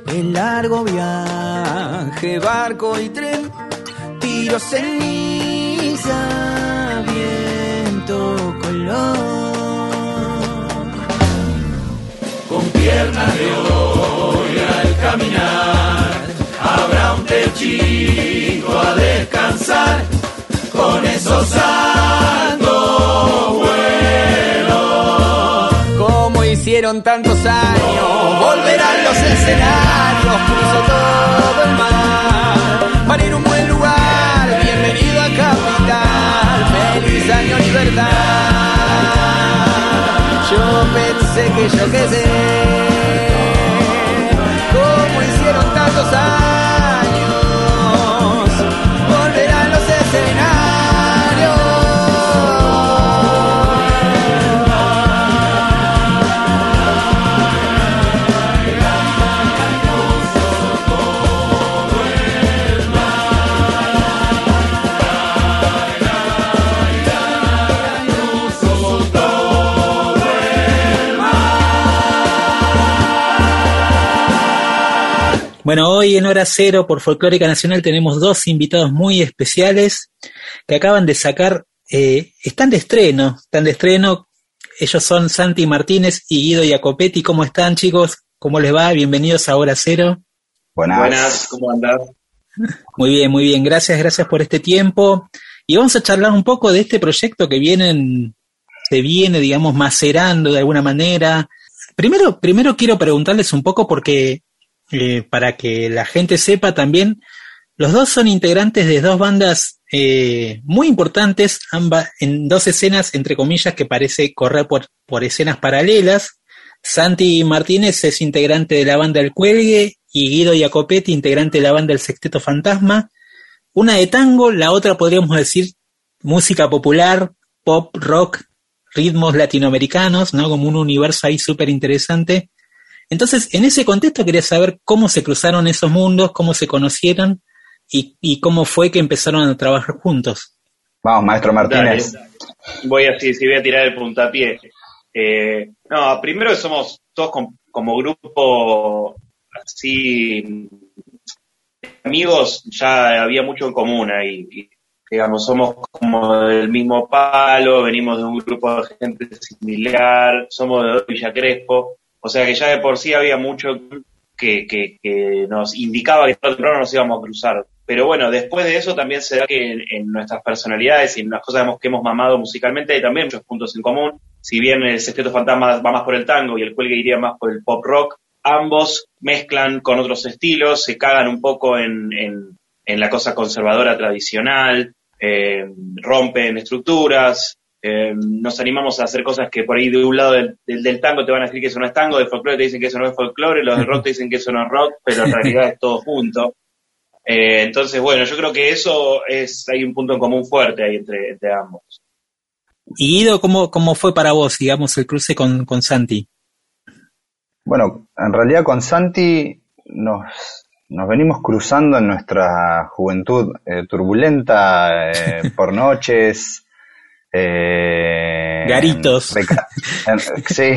el largo viaje, barco y tren, tiro ceniza, viento, color. De hoy al caminar, habrá un techito a descansar con esos altos vuelos. Como hicieron tantos años, volverán los escenarios, cruzo todo el mar, para ir a un buen lugar, bienvenido a Capital, feliz año libertad. Yo pensé que yo qué sé, como hicieron tantos años, Bueno, hoy en Hora Cero por Folclórica Nacional tenemos dos invitados muy especiales que acaban de sacar, eh, están de estreno, están de estreno. Ellos son Santi Martínez y Guido Jacopetti. ¿Cómo están, chicos? ¿Cómo les va? Bienvenidos a Hora Cero. Buenas. Buenas, ¿cómo andás? Muy bien, muy bien. Gracias, gracias por este tiempo. Y vamos a charlar un poco de este proyecto que vienen, se viene, digamos, macerando de alguna manera. Primero, primero quiero preguntarles un poco porque eh, para que la gente sepa también, los dos son integrantes de dos bandas eh, muy importantes, ambas en dos escenas, entre comillas, que parece correr por, por escenas paralelas. Santi Martínez es integrante de la banda El Cuelgue y Guido Jacopetti, integrante de la banda El Sexteto Fantasma. Una de tango, la otra podríamos decir música popular, pop, rock, ritmos latinoamericanos, ¿no? Como un universo ahí súper interesante. Entonces, en ese contexto quería saber cómo se cruzaron esos mundos, cómo se conocieron y, y cómo fue que empezaron a trabajar juntos. Vamos, maestro Martínez. Dale. Voy a, sí, sí, voy a tirar el puntapié. Eh, no, primero somos todos com- como grupo así amigos, ya había mucho en común ahí. Y, digamos, somos como del mismo palo, venimos de un grupo de gente similar, somos de Villa Crespo, o sea que ya de por sí había mucho que, que, nos indicaba que tarde o temprano nos íbamos a cruzar. Pero bueno, después de eso también se da que en, nuestras personalidades y en las cosas que hemos mamado musicalmente hay también muchos puntos en común. Si bien el Sexteto Fantasma va más por el tango y el Cuelgue iría más por el pop rock, ambos mezclan con otros estilos, se cagan un poco en, en, en la cosa conservadora tradicional, eh, rompen estructuras, eh, nos animamos a hacer cosas que por ahí de un lado del, del, del tango te van a decir que eso no es tango, del folclore te dicen que eso no es folclore, los del rock te dicen que eso no es rock, pero en realidad es todo junto. Eh, entonces, bueno, yo creo que eso es, hay un punto en común fuerte ahí entre, entre ambos. Y Guido, ¿cómo, cómo fue para vos, digamos, el cruce con, con Santi? Bueno, en realidad con Santi nos, nos venimos cruzando en nuestra juventud eh, turbulenta, eh, por noches, eh, Garitos. en [laughs] sí,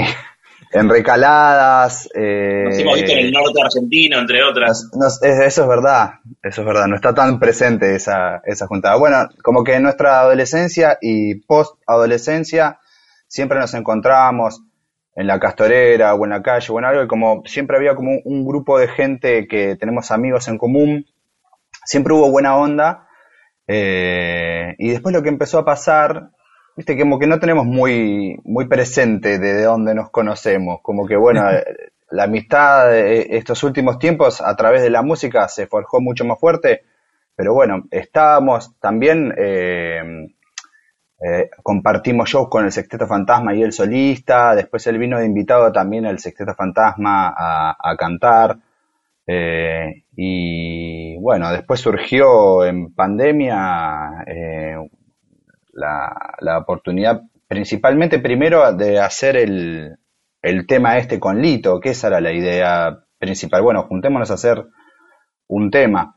en recaladas. eh, Nos hemos visto en el norte argentino, entre otras. eso es verdad, eso es verdad, no está tan presente esa, esa juntada. Bueno, como que en nuestra adolescencia y post-adolescencia siempre nos encontrábamos en la castorera o en la calle o en algo, y como siempre había como un, un grupo de gente que tenemos amigos en común, siempre hubo buena onda, eh, y después lo que empezó a pasar, viste, como que no tenemos muy, muy presente de, de dónde nos conocemos, como que bueno, [laughs] eh, la amistad de estos últimos tiempos a través de la música se forjó mucho más fuerte, pero bueno, estábamos también, eh, eh, compartimos shows con el Sexteto Fantasma y el solista, después él vino de invitado también al Sexteto Fantasma a, a cantar, eh, y bueno, después surgió en pandemia la, la oportunidad, principalmente primero de hacer el, el tema este con Lito, que esa era la idea principal. Bueno, juntémonos a hacer un tema.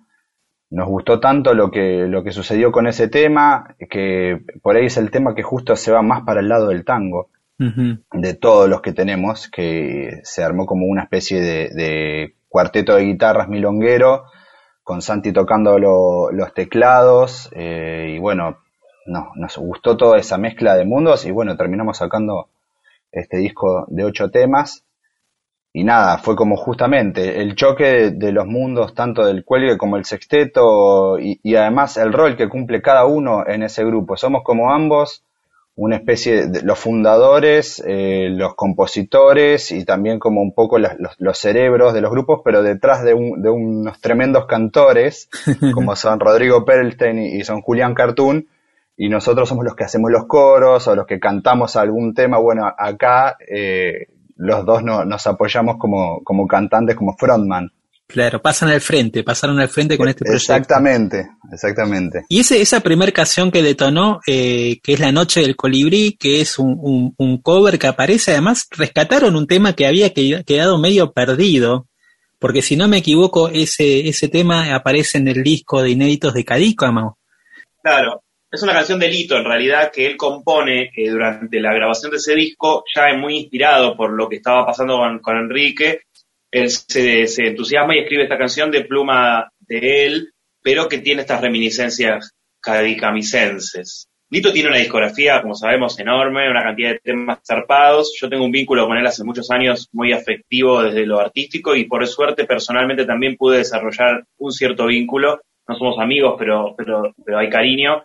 Nos gustó tanto lo que, lo que sucedió con ese tema, que por ahí es el tema que justo se va más para el lado del tango, de todos los que tenemos, que se armó como una especie de, de cuarteto de guitarras milonguero, con Santi tocando los teclados, y bueno, no, nos gustó toda esa mezcla de mundos y bueno, terminamos sacando este disco de ocho temas. Y nada, fue como justamente el choque de, los mundos, tanto del cuelgue como el sexteto, y, además el rol que cumple cada uno en ese grupo. Somos como ambos una especie de los fundadores, eh, los compositores y también como un poco los, cerebros de los grupos, pero detrás de, unos tremendos cantores, [laughs] como son Rodrigo Perlstein y, y son Julián Cartoon, y nosotros somos los que hacemos los coros o los que cantamos algún tema. Bueno, acá eh, los dos no, nos apoyamos como, como cantantes, como frontman. Claro, pasan al frente, pasaron al frente con este proyecto. Exactamente, exactamente. Y ese, esa primera canción que detonó, eh, que es La Noche del Colibrí, que es un, un, cover que aparece, además rescataron un tema que había quedado medio perdido, porque si no me equivoco, ese, ese tema aparece en el disco de inéditos de Cadícamo. Claro, es una canción de Lito, en realidad, que él compone eh, durante la grabación de ese disco, ya muy inspirado por lo que estaba pasando con, Enrique. Él se, entusiasma y escribe esta canción de pluma de él, pero que tiene estas reminiscencias cadicamicenses. Lito tiene una discografía, como sabemos, enorme, una cantidad de temas zarpados. Yo tengo un vínculo con él hace muchos años muy afectivo desde lo artístico y por suerte personalmente también pude desarrollar un cierto vínculo. No somos amigos, pero, pero, pero hay cariño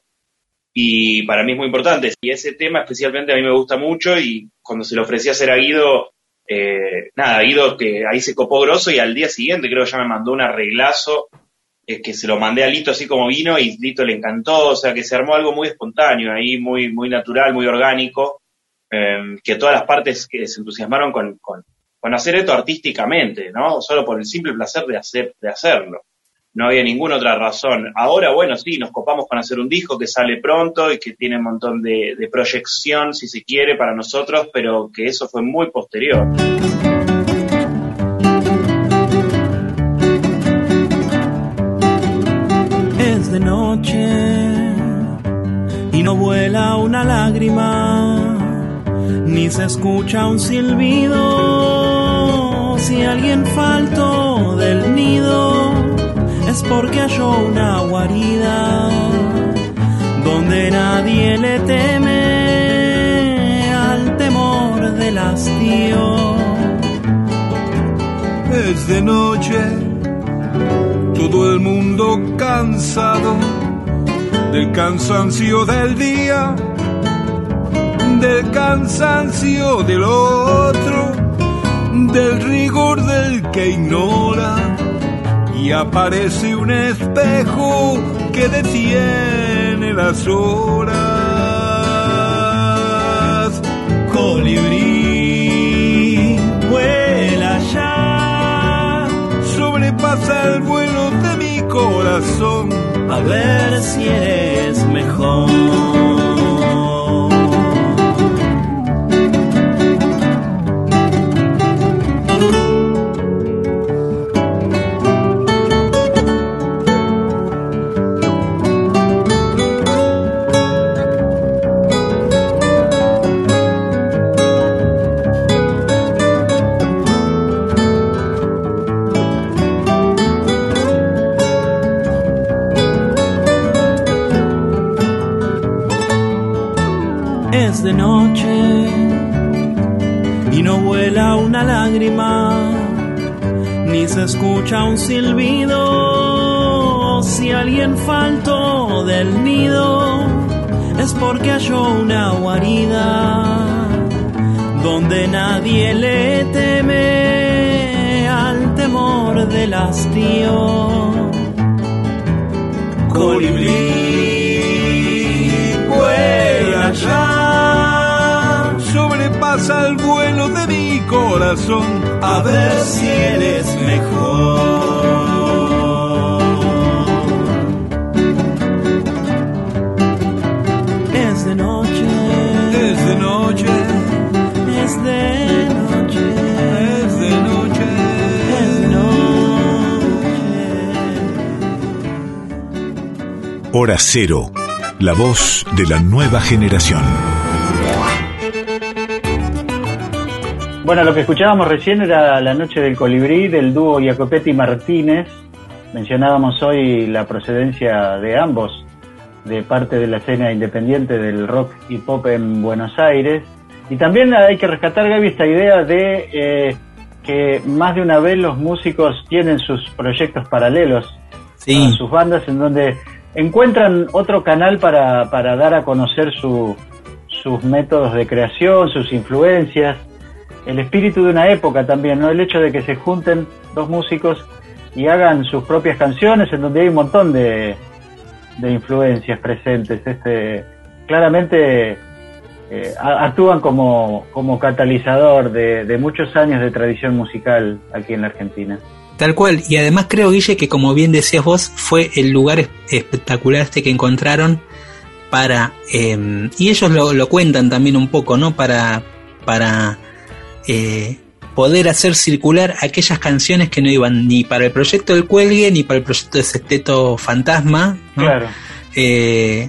y para mí es muy importante. Y ese tema especialmente a mí me gusta mucho y cuando se lo ofrecí a hacer a Guido, eh, nada, Guido que ahí se copó grosso y al día siguiente creo que ya me mandó un arreglazo eh, que se lo mandé a Lito así como vino y Lito le encantó, o sea que se armó algo muy espontáneo ahí, muy, muy natural, muy orgánico, em, que todas las partes que se entusiasmaron con, con, con hacer esto artísticamente, ¿no? Solo por el simple placer de, hacer, de hacerlo no había ninguna otra razón. Ahora, bueno, sí, nos copamos con hacer un disco que sale pronto y que tiene un montón de, proyección, si se quiere, para nosotros, pero que eso fue muy posterior. Es de noche y no vuela una lágrima, ni se escucha un silbido. Si alguien faltó del nido, es porque halló una guarida donde nadie le teme al temor del hastío. Es de noche, todo el mundo cansado del cansancio del día, del cansancio del otro, del rigor del que ignora y aparece un espejo que detiene las horas. Colibrí, vuela ya, sobrepasa el vuelo de mi corazón, a ver si eres mejor. Escucha un silbido. Si alguien faltó del nido, es porque halló una guarida donde nadie le teme al temor del hastío. Colibrí, vuela ya, sobrepasa el vuelo de mi corazón a ver si eres mejor. Es de noche, es de noche, es de noche, es de noche, es de noche. Hora cero, la voz de la nueva generación. Bueno, lo que escuchábamos recién era La Noche del Colibrí del dúo Jacopetti Martínez, mencionábamos hoy la procedencia de ambos, de parte de la escena independiente del rock y pop en Buenos Aires. Y también hay que rescatar, Gaby, esta idea de eh, que más de una vez los músicos tienen sus proyectos paralelos a sus bandas en donde encuentran otro canal para, para dar a conocer su, sus métodos de creación, sus influencias, el espíritu de una época también, ¿no? El hecho de que se junten dos músicos y hagan sus propias canciones en donde hay un montón de, de influencias presentes. Este, claramente eh, actúan como, como catalizador de, de muchos años de tradición musical aquí en la Argentina. Tal cual, y además creo, Guille, que como bien decías vos, fue el lugar espectacular este que encontraron para, em, y ellos lo, lo, cuentan también un poco, ¿no? Para, para eh, poder hacer circular aquellas canciones que no iban ni para el proyecto del Cuelgue ni para el proyecto de Sesteto Fantasma. Claro. Eh,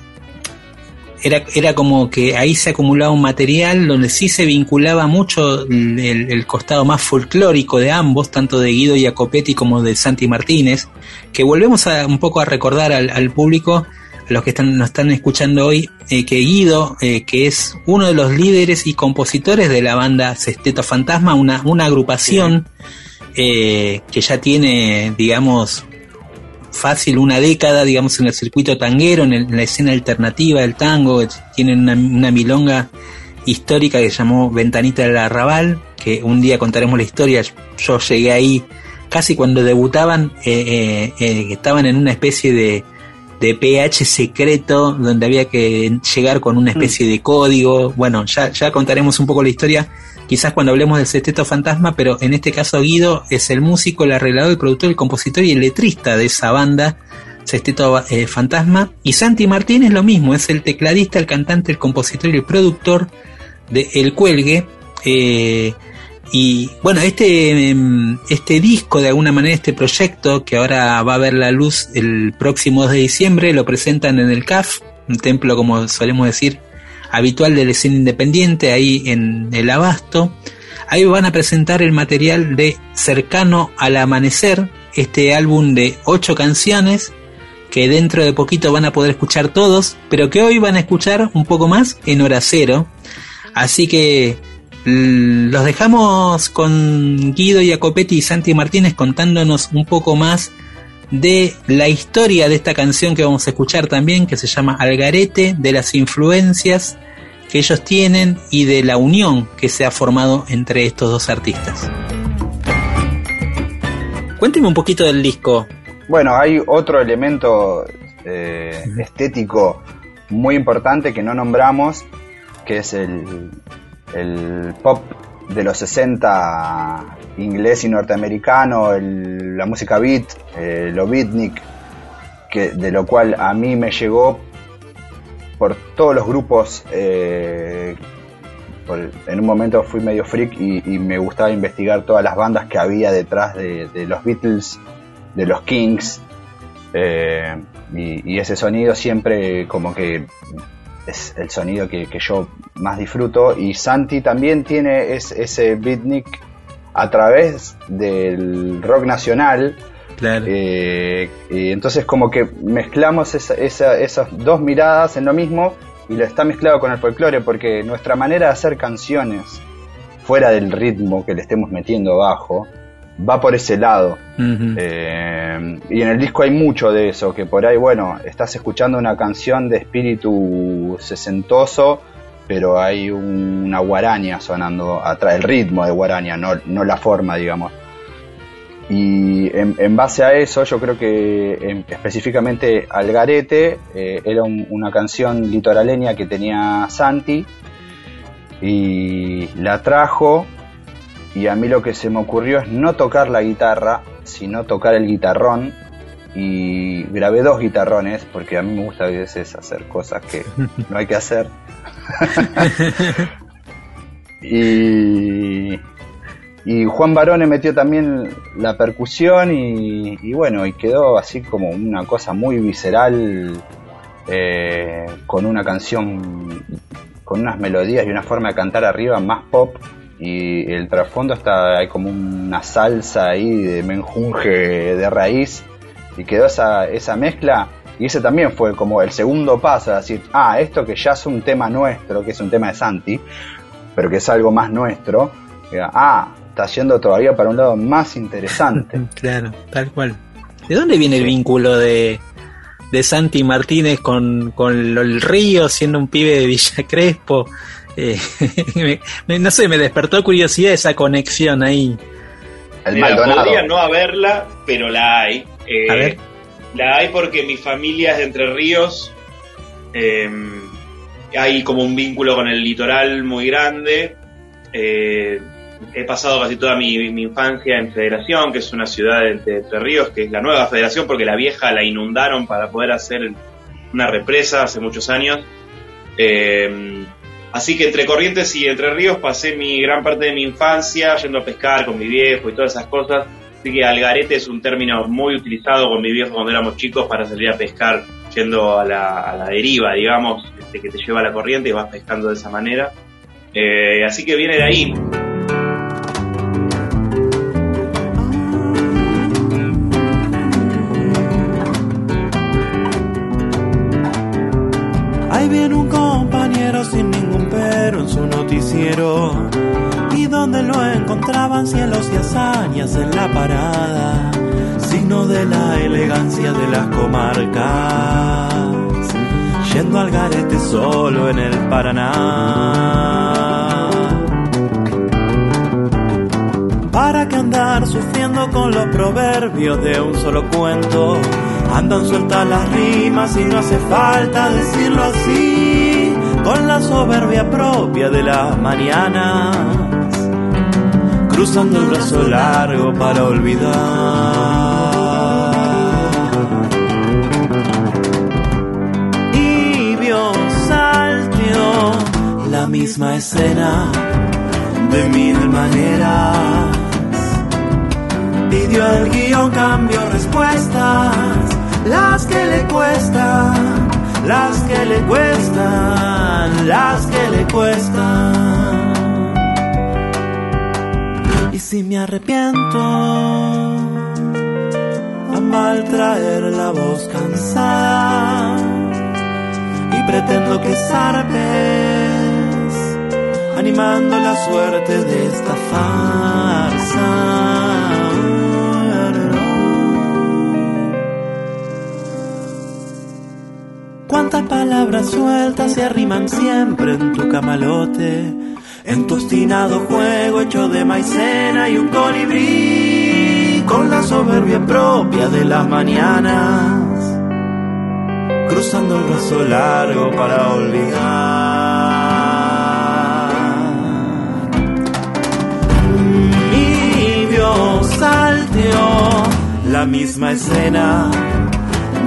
era, era como que ahí se acumulaba un material donde sí se vinculaba mucho el, costado más folclórico de ambos, tanto de Guido Jacopetti como de Santi Martínez, que volvemos a, un poco a recordar al, al público los que están, nos están escuchando hoy, eh, que Guido, eh, que es uno de los líderes y compositores de la banda Sesteto Fantasma, una, una agrupación eh, que ya tiene, digamos, fácil una década, digamos, en el circuito tanguero, en, la escena alternativa del tango, tienen una, una, milonga histórica que se llamó Ventanita del Arrabal, que un día contaremos la historia, yo llegué ahí casi cuando debutaban, estaban en una especie de de PH secreto donde había que llegar con una especie de código. Bueno, ya, ya contaremos un poco la historia, quizás cuando hablemos del sexteto fantasma, pero en este caso Guido es el músico, el arreglador, el productor, el compositor y el letrista de esa banda. Sexteto eh, Fantasma y Santi Martín es lo mismo, es el tecladista, el cantante, el compositor y el productor de El Cuelgue. Eh, y bueno, este, em, este disco, de alguna manera, este proyecto que ahora va a ver la luz el próximo 2 de diciembre, lo presentan en el CAF, un templo, como solemos decir, habitual de la escena independiente, ahí en el Abasto. Ahí van a presentar el material de Cercano al Amanecer, este álbum de ocho canciones que dentro de poquito van a poder escuchar todos, pero que hoy van a escuchar un poco más en hora cero. Así que los dejamos con Guido Jacopetti y Santi Martínez contándonos un poco más de la historia de esta canción que vamos a escuchar también, que se llama Algarete, de las influencias que ellos tienen y de la unión que se ha formado entre estos dos artistas. Cuénteme un poquito del disco. Bueno, hay otro elemento eh, estético muy importante que no nombramos, que es el, el pop de los 60 inglés y norteamericano, la música beat, eh, lo beatnik, que, de lo cual a mí me llegó por todos los grupos. Eh, en un momento fui medio freak y, me gustaba investigar todas las bandas que había detrás de, los Beatles, de los Kings, eh, y, y, ese sonido siempre como que es el sonido que, yo más disfruto. Y Santi también tiene ese beatnik a través del rock nacional. Eh, y entonces como que mezclamos esas dos miradas en lo mismo y lo está mezclado con el folclore porque nuestra manera de hacer canciones fuera del ritmo que le estemos metiendo abajo va por ese lado. Eh, y en el disco hay mucho de eso, que por ahí, bueno, estás escuchando una canción de espíritu sesentoso, pero hay una guaraña sonando atrás, el ritmo de guaraña, no, no la forma, digamos. Y en, base a eso, yo creo que específicamente Algarete eh, era una canción litoraleña que tenía Santi y la trajo y a mí lo que se me ocurrió es no tocar la guitarra, sino tocar el guitarrón. Y grabé dos guitarrones, porque a mí me gusta a veces hacer cosas que [laughs] no hay que hacer. [laughs] [laughs] y, y Juan Barone metió también la percusión y, bueno, y quedó así como una cosa muy visceral, eh, con una canción, con unas melodías y una forma de cantar arriba más pop y el trasfondo está hay como una salsa ahí de menjunje de raíz y quedó esa, esa mezcla y ese también fue como el segundo paso, decir, ah, esto que ya es un tema nuestro, que es un tema de Santi, pero que es algo más nuestro, ah, está yendo todavía para un lado más interesante. [laughs] claro, tal cual. ¿De dónde viene el vínculo de, de Santi Martínez con, con el río, siendo un pibe de Villa Crespo? Eh, [laughs] no sé, me despertó curiosidad esa conexión ahí. El podría no haberla, pero la hay. Eh, A ver. La hay porque mi familia es de Entre Ríos. Em, hay como un vínculo con el litoral muy grande. Eh, he pasado casi toda mi, infancia en Federación, que es una ciudad de, Entre Ríos, que es la nueva Federación, porque la vieja la inundaron para poder hacer una represa hace muchos años. Em, así que entre Corrientes y Entre Ríos pasé mi gran parte de mi infancia yendo a pescar con mi viejo y todas esas cosas. Así que algarete es un término muy utilizado con mi viejo cuando éramos chicos para salir a pescar yendo a la, deriva, digamos, este, que te lleva a la corriente y vas pescando de esa manera. Eh, así que viene de ahí. Ahí viene un compañero sin ningún en su noticiero y donde lo encontraban cielos y hazañas en la parada, signo de la elegancia de las comarcas, yendo al garete solo en el Paraná. ¿Para qué andar sufriendo con los proverbios de un solo cuento? Andan sueltas las rimas y no hace falta decirlo así, con la soberbia propia de las mañanas cruzando el brazo largo para olvidar. Y vio salteó la misma escena de mil maneras. Pidió el guion, cambio respuestas, las que le cuestan, las que le cuestan, las que le cuestan si me arrepiento a mal traer la voz cansada y pretendo que zarpes animando la suerte de esta farsa. Cuántas palabras sueltas se arriman siempre en tu camalote en tu obstinado juego hecho de maicena y un colibrí, con la soberbia propia de las mañanas, cruzando el brazo largo para olvidar. Y vio salteó la misma escena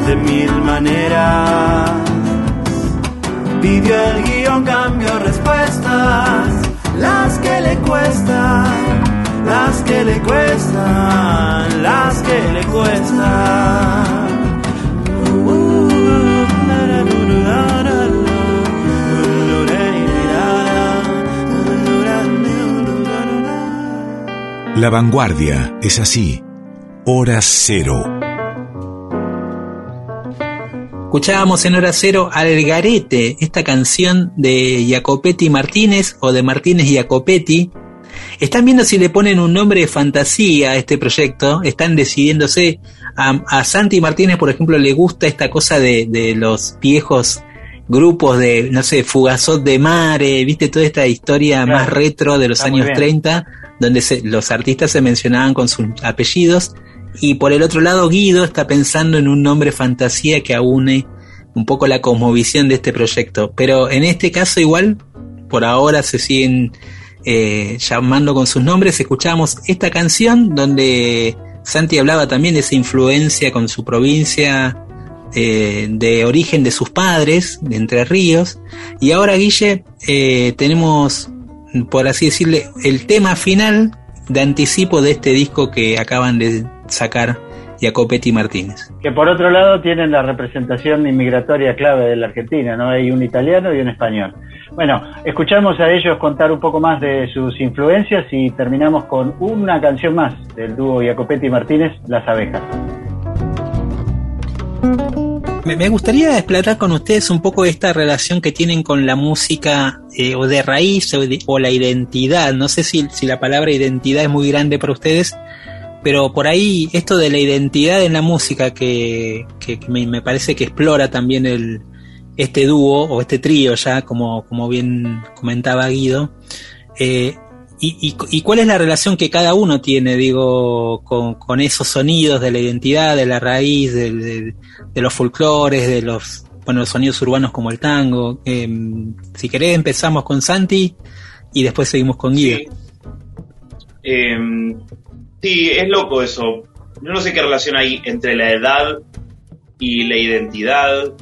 de mil maneras. Pidió el guion, cambió respuestas las que le cuestan, las que le cuestan, las que le cuestan. La vanguardia es así, hora cero. Escuchábamos en hora cero Algarete, esta canción de Jacopetti Martínez o de Martínez Jacopetti. Están viendo si le ponen un nombre de fantasía a este proyecto, están decidiéndose. A, Santi Martínez, por ejemplo, le gusta esta cosa de, los viejos grupos de, no sé, Fugazot de Mare, viste toda esta historia más retro de los años 30, donde los artistas se mencionaban con sus apellidos y por el otro lado, Guido está pensando en un nombre fantasía que aúne un poco la cosmovisión de este proyecto. Pero en este caso, igual, por ahora se siguen eh, llamando con sus nombres. Escuchamos esta canción donde Santi hablaba también de esa influencia con su provincia eh, de origen de sus padres, de Entre Ríos. Y ahora, Guille, eh, tenemos, por así decirle, el tema final de anticipo de este disco que acaban de sacar Jacopetti Martínez. Que por otro lado tienen la representación inmigratoria clave de la Argentina, ¿no? Hay un italiano y un español. Bueno, escuchamos a ellos contar un poco más de sus influencias y terminamos con una canción más del dúo Jacopetti Martínez, Las abejas. Me, gustaría explorar con ustedes un poco esta relación que tienen con la música eh, o de raíz o, la identidad. No sé si, si la palabra identidad es muy grande para ustedes, pero por ahí esto de la identidad en la música que, me, parece que explora también el, este dúo o este trío ya, como, como bien comentaba Guido. Eh, y, cuál es la relación que cada uno tiene, digo, con, esos sonidos de la identidad, de la raíz, de, los folclores, de los, bueno, los sonidos urbanos como el tango? Em, si querés empezamos con Santi y después seguimos con Guido. Em, sí, es loco eso. Yo no sé qué relación hay entre la edad y la identidad.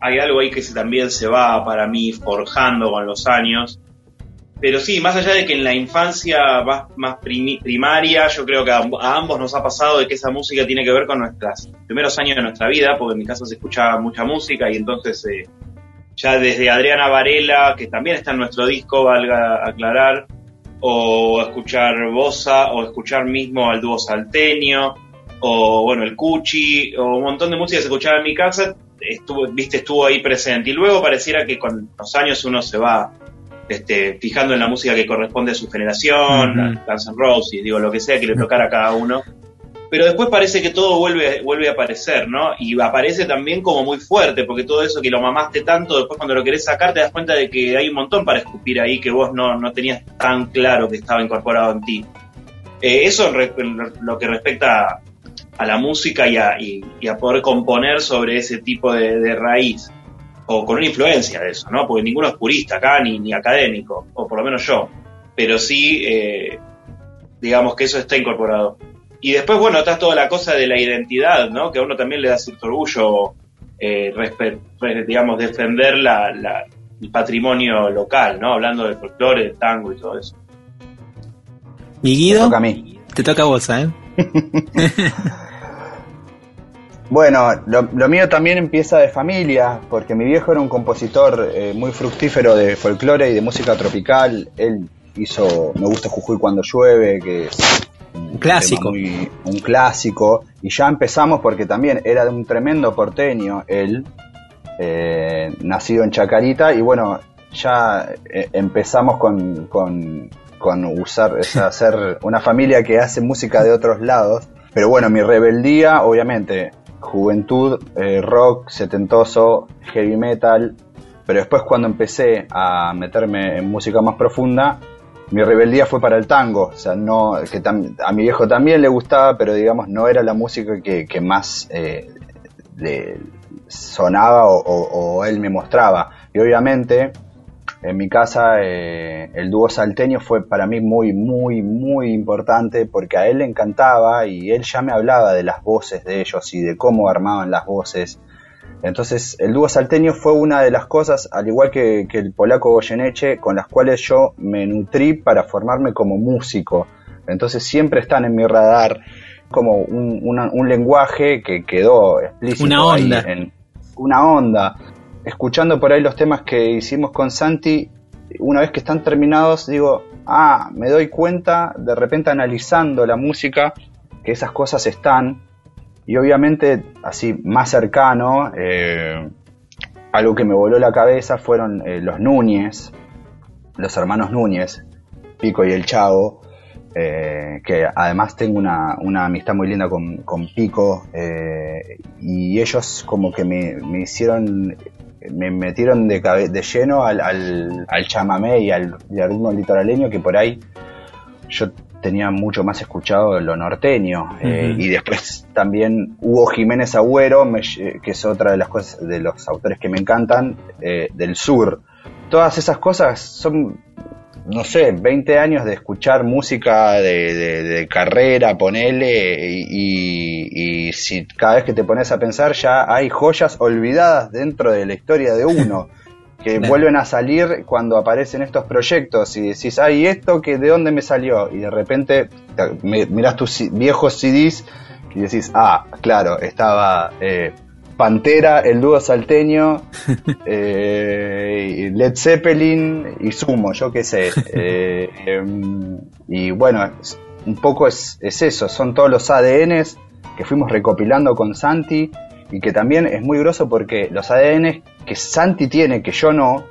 Hay algo ahí que también se va para mí forjando con los años pero sí, más allá de que en la infancia más, más primaria, yo creo que a, ambos nos ha pasado de que esa música tiene que ver con nuestros primeros años de nuestra vida, porque en mi casa se escuchaba mucha música y entonces eh, ya desde Adriana Varela, que también está en nuestro disco, valga aclarar, o escuchar Bosa, o escuchar mismo al dúo salteño, o bueno, el Cuchi, o un montón de música que se escuchaba en mi casa, estuvo, viste, estuvo ahí presente. Y luego pareciera que con los años uno se va este, fijando en la música que corresponde a su generación, uh Guns N' Roses, digo, lo que sea que le tocara a cada uno. Pero después parece que todo vuelve, vuelve a aparecer, ¿no? Y aparece también como muy fuerte, porque todo eso que lo mamaste tanto, después cuando lo querés sacar te das cuenta de que hay un montón para escupir ahí que vos no, no tenías tan claro que estaba incorporado en ti. Eh, eso en lo que respecta a la música y a, y, a poder componer sobre ese tipo de, raíz o con una influencia de eso, ¿no? Porque ninguno es purista acá, ni, ni académico, o por lo menos yo, pero sí, eh, digamos que eso está incorporado. Y después, bueno, está toda la cosa de la identidad, ¿no? Que a uno también le da cierto orgullo, eh, digamos, defender la, el patrimonio local, ¿no? Hablando del folclore, del tango y todo eso. Mi Guido, toca a mí. Te toca a vos, ¿eh? [laughs] [laughs] Bueno, lo, mío también empieza de familia, porque mi viejo era un compositor eh, muy fructífero de folclore y de música tropical. Él hizo Me gusta Jujuy cuando llueve, que es un clásico. un clásico. Y ya empezamos porque también era de un tremendo porteño él, eh, nacido en Chacarita. Y bueno, ya eh, empezamos con, con, con usar, hacer [laughs] una familia que hace música de otros lados. Pero bueno, mi rebeldía, obviamente, juventud, eh, rock, setentoso, heavy metal, pero después cuando empecé a meterme en música más profunda, mi rebeldía fue para el tango, o sea, no, que a mi viejo también le gustaba, pero digamos no era la música que, más eh, le sonaba o, él me mostraba. Y obviamente en mi casa eh, el dúo salteño fue para mí muy, muy, muy importante porque a él le encantaba y él ya me hablaba de las voces de ellos y de cómo armaban las voces. Entonces el dúo salteño fue una de las cosas, al igual que, el polaco Goyeneche, con las cuales yo me nutrí para formarme como músico. Entonces siempre están en mi radar como un, lenguaje que quedó explícito. Una onda. en, una onda escuchando por ahí los temas que hicimos con Santi, una vez que están terminados, digo, ah, me doy cuenta, de repente analizando la música, que esas cosas están, y obviamente, así más cercano, eh, algo que me voló la cabeza fueron eh, los Núñez, los hermanos Núñez, Pico y el Chavo, eh, que además tengo una, amistad muy linda con, Pico, y ellos como que me, me hicieron me metieron de, de lleno al, al, chamamé y al, ritmo litoraleño que por ahí yo tenía mucho más escuchado lo norteño eh, y después también Hugo Jiménez Agüero que es otra de las cosas de los autores que me encantan eh, del sur. Todas esas cosas son no sé, 20 años de escuchar música de, carrera, ponele, y, y, si cada vez que te pones a pensar ya hay joyas olvidadas dentro de la historia de uno, [laughs] que vuelven a salir cuando aparecen estos proyectos y decís, ay, ¿esto que de dónde me salió? Y de repente miras tus viejos CDs y decís, ah, claro, estaba... Eh, Pantera, el dúo salteño, [laughs] eh, Led Zeppelin y Sumo, yo qué sé. [laughs] Eh, em, y bueno, un poco es, eso, son todos los ADNs que fuimos recopilando con Santi y que también es muy groso porque los ADN que Santi tiene, que yo no,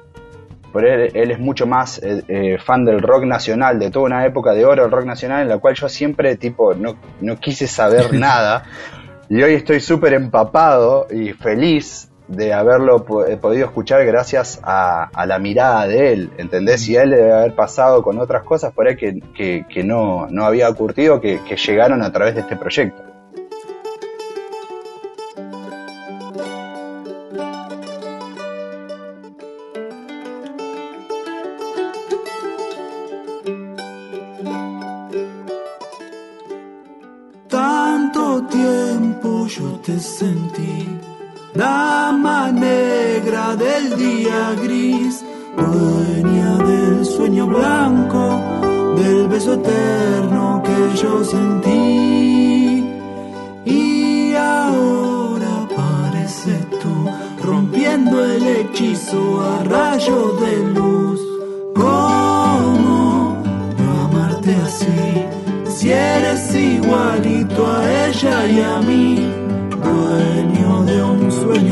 por él, él es mucho más eh, eh, fan del rock nacional, de toda una época de oro del rock nacional en la cual yo siempre tipo no, no quise saber [laughs] nada y hoy estoy súper empapado y feliz de haberlo eh, podido escuchar gracias a, la mirada de él, ¿entendés? Y él debe haber pasado con otras cosas por ahí que, que, no, no había ocurrido, que, que llegaron a través de este proyecto. Yo te sentí dama negra del día gris, dueña del sueño blanco, del beso eterno que yo sentí. Y ahora apareces tú, rompiendo el hechizo a rayo de luz. ¿Cómo no amarte así? Si eres igualito a ella y a mí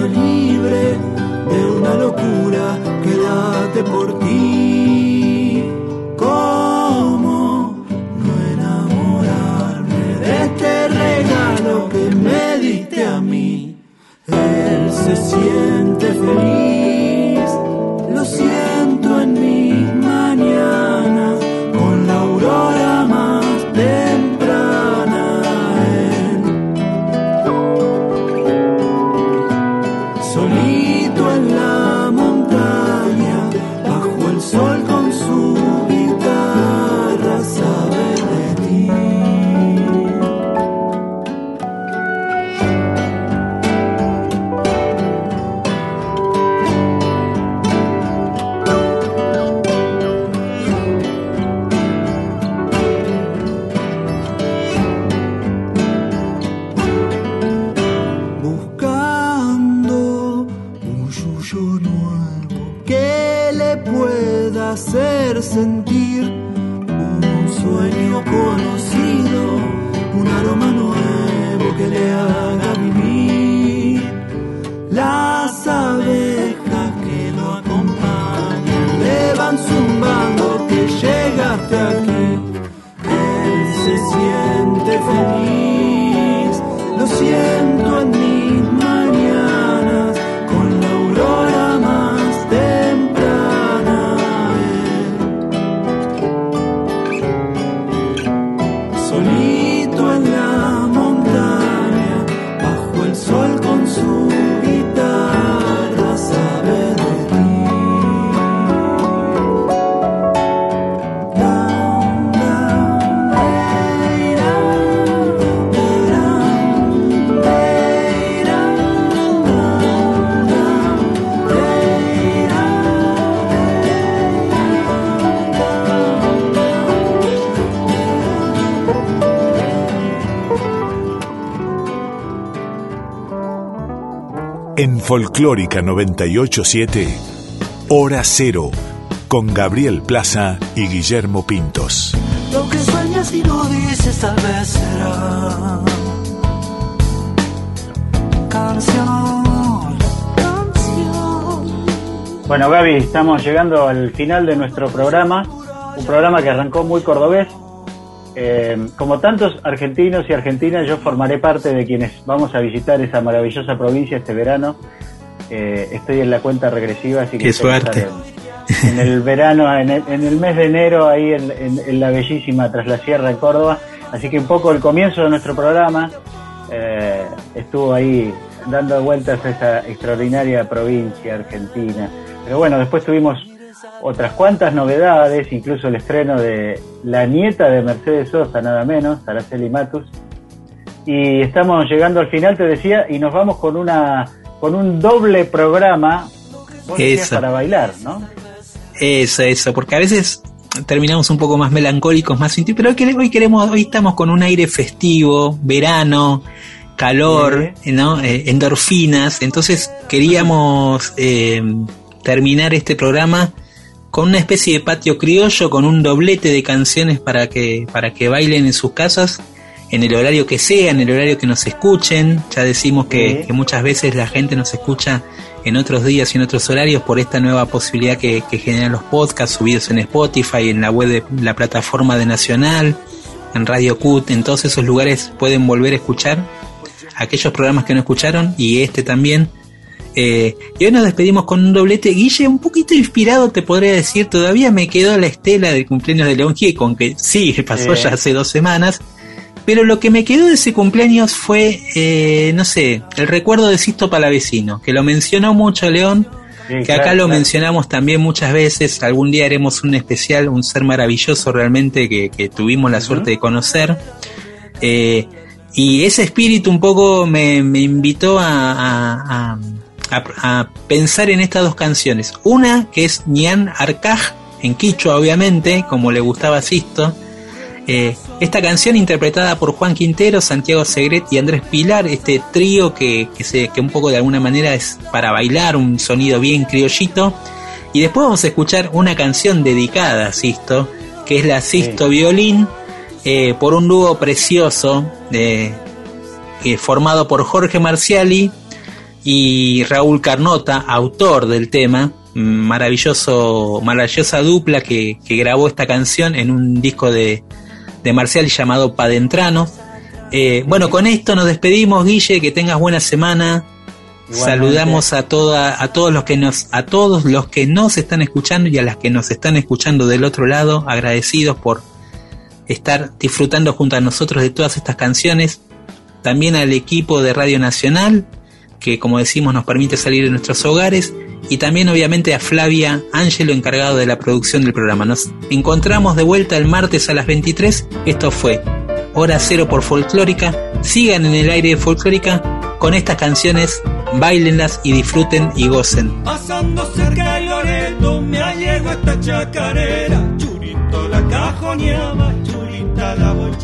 libre, de una locura que late por ti. ¿Cómo no enamorarme de este regalo que me diste a mí? Él se siente Folclórica 987, Hora Cero, con Gabriel Plaza y Guillermo Pintos. Lo que sueñas y no dices tal vez será canción, canción. Bueno, Gaby, estamos llegando al final de nuestro programa, un programa que arrancó muy cordobés, eh, como tantos argentinos y argentinas, yo formaré parte de quienes vamos a visitar esa maravillosa provincia este verano. Eh, estoy en la cuenta regresiva, así que... Qué suerte. En, el verano, en el, mes de enero, ahí en, la bellísima Tras la Sierra en Córdoba. Así que un poco el comienzo de nuestro programa eh, estuvo ahí dando vueltas a esa extraordinaria provincia argentina. Pero bueno, después tuvimos otras cuantas novedades, incluso el estreno de la nieta de Mercedes Sosa, nada menos, Araceli Matus. Y estamos llegando al final, te decía, y nos vamos con una con un doble programa para bailar, ¿no? Eso, eso, porque a veces terminamos un poco más melancólicos, más pero hoy queremos, hoy estamos con un aire festivo, verano, calor, ¿no? Eh, endorfinas, entonces queríamos eh, terminar este programa con una especie de patio criollo, con un doblete de canciones para que, para que bailen en sus casas. en el horario que sea, en el horario que nos escuchen. Ya decimos que, muchas veces la gente nos escucha en otros días y en otros horarios por esta nueva posibilidad que, generan los podcasts subidos en Spotify, en la web de la plataforma de Nacional, en Radio CUT, en todos esos lugares pueden volver a escuchar aquellos programas que no escucharon y este también. Eh, y hoy nos despedimos con un doblete. Guille, un poquito inspirado, te podría decir. Todavía me quedó la estela del cumpleaños de León con que sí, [laughs] pasó ya hace dos semanas. Pero lo que me quedó de ese cumpleaños fue, eh, no sé, el recuerdo de Sisto Palavecino, que lo mencionó mucho León, que acá lo mencionamos también muchas veces. Algún día haremos un especial, un ser maravilloso realmente que, tuvimos la suerte de conocer. Eh, y ese espíritu un poco me, invitó a, pensar en estas dos canciones. Una que es Nian Arcaj, en quichua obviamente, como le gustaba a Sisto. Eh, esta canción interpretada por Juan Quintero, Santiago Segret y Andrés Pilar, este trío que, que, se, que un poco de alguna manera es para bailar, un sonido bien criollito. Y después vamos a escuchar una canción dedicada a Sisto, que es la Sisto Violín, eh, por un dúo precioso eh, formado por Jorge Marciali y Raúl Carnota, autor del tema. Maravilloso, maravillosa dupla que, grabó esta canción en un disco de, de Marciali llamado Padentrano. Eh, bueno, con esto nos despedimos, Guille, que tengas buena semana. Saludamos a toda, a todos los que nos, a todos los que nos están escuchando y a las que nos están escuchando del otro lado, agradecidos por estar disfrutando junto a nosotros de todas estas canciones. También al equipo de Radio Nacional, que como decimos nos permite salir de nuestros hogares. Y también obviamente a Flavia Ángelo, encargado de la producción del programa. Nos encontramos de vuelta el martes a las 23. Esto fue Hora Cero por Folclórica. Sigan en el aire de Folclórica con estas canciones, bailenlas y disfruten y gocen. Pasando cerca de Loreto, me esta chacarera, churito la cajoneaba, la bochinchera.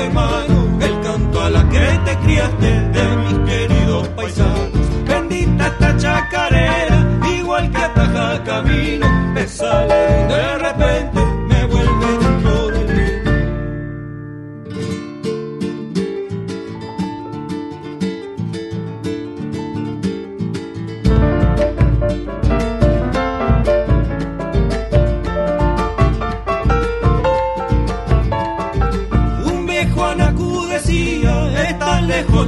El canto a la que te criaste de mis queridos paisanos. Bendita esta chacarera, igual que ataja camino, me sale de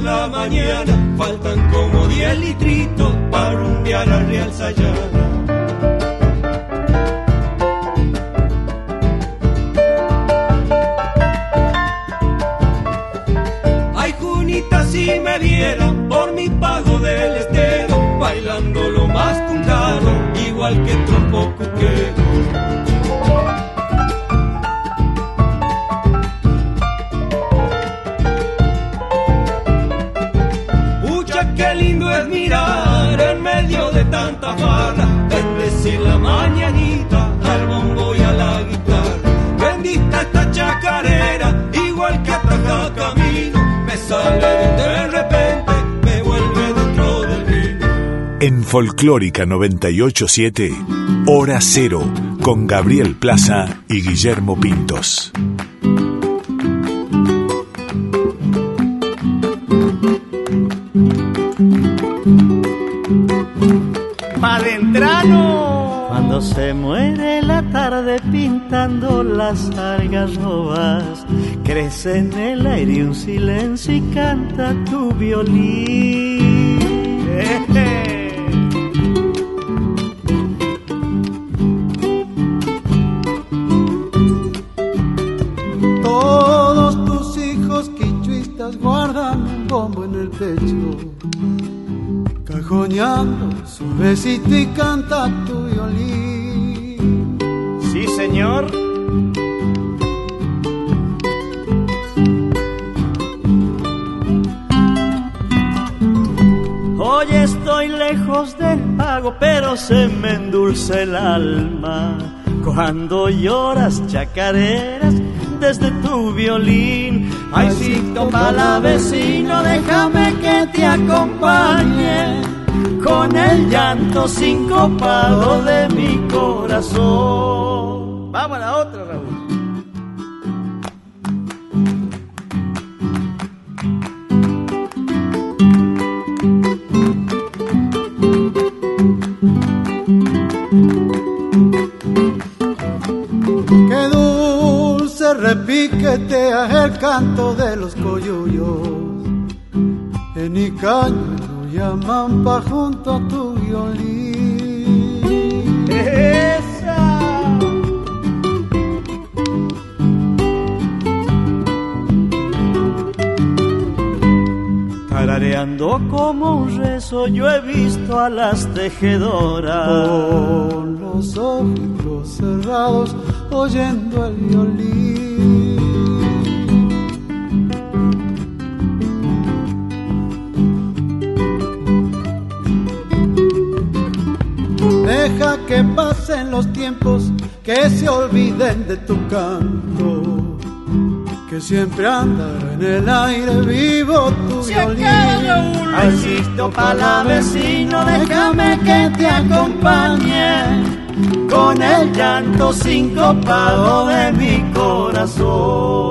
la mañana, faltan como diez litritos para rumbear a Real Sayana. Ay, Junita, si me vieran por mi pago del estero, bailando lo más caro, igual que trompo cuquero. Bendecir la mañanita al bombo y a la guitarra. Bendita esta chacarera, igual que ataja camino, me sale de repente, me vuelve dentro del vino. En Folclórica 987, Hora Cero, con Gabriel Plaza y Guillermo Pintos. Se muere la tarde pintando las algarrobas, crece en el aire un silencio y canta tu violín. Alma cuando lloras chacareras desde tu violín. Ay, para la vecino, déjame que te acompañe con el llanto sincopado de mi corazón. En Icaño llaman pa' junto a tu violín. Esa. Tarareando como un rezo, yo he visto a las tejedoras con los ojos cerrados oyendo siempre anda en el aire vivo tu violín. Asisto para la vecino, déjame que te acompañe con el llanto sincopado de mi corazón.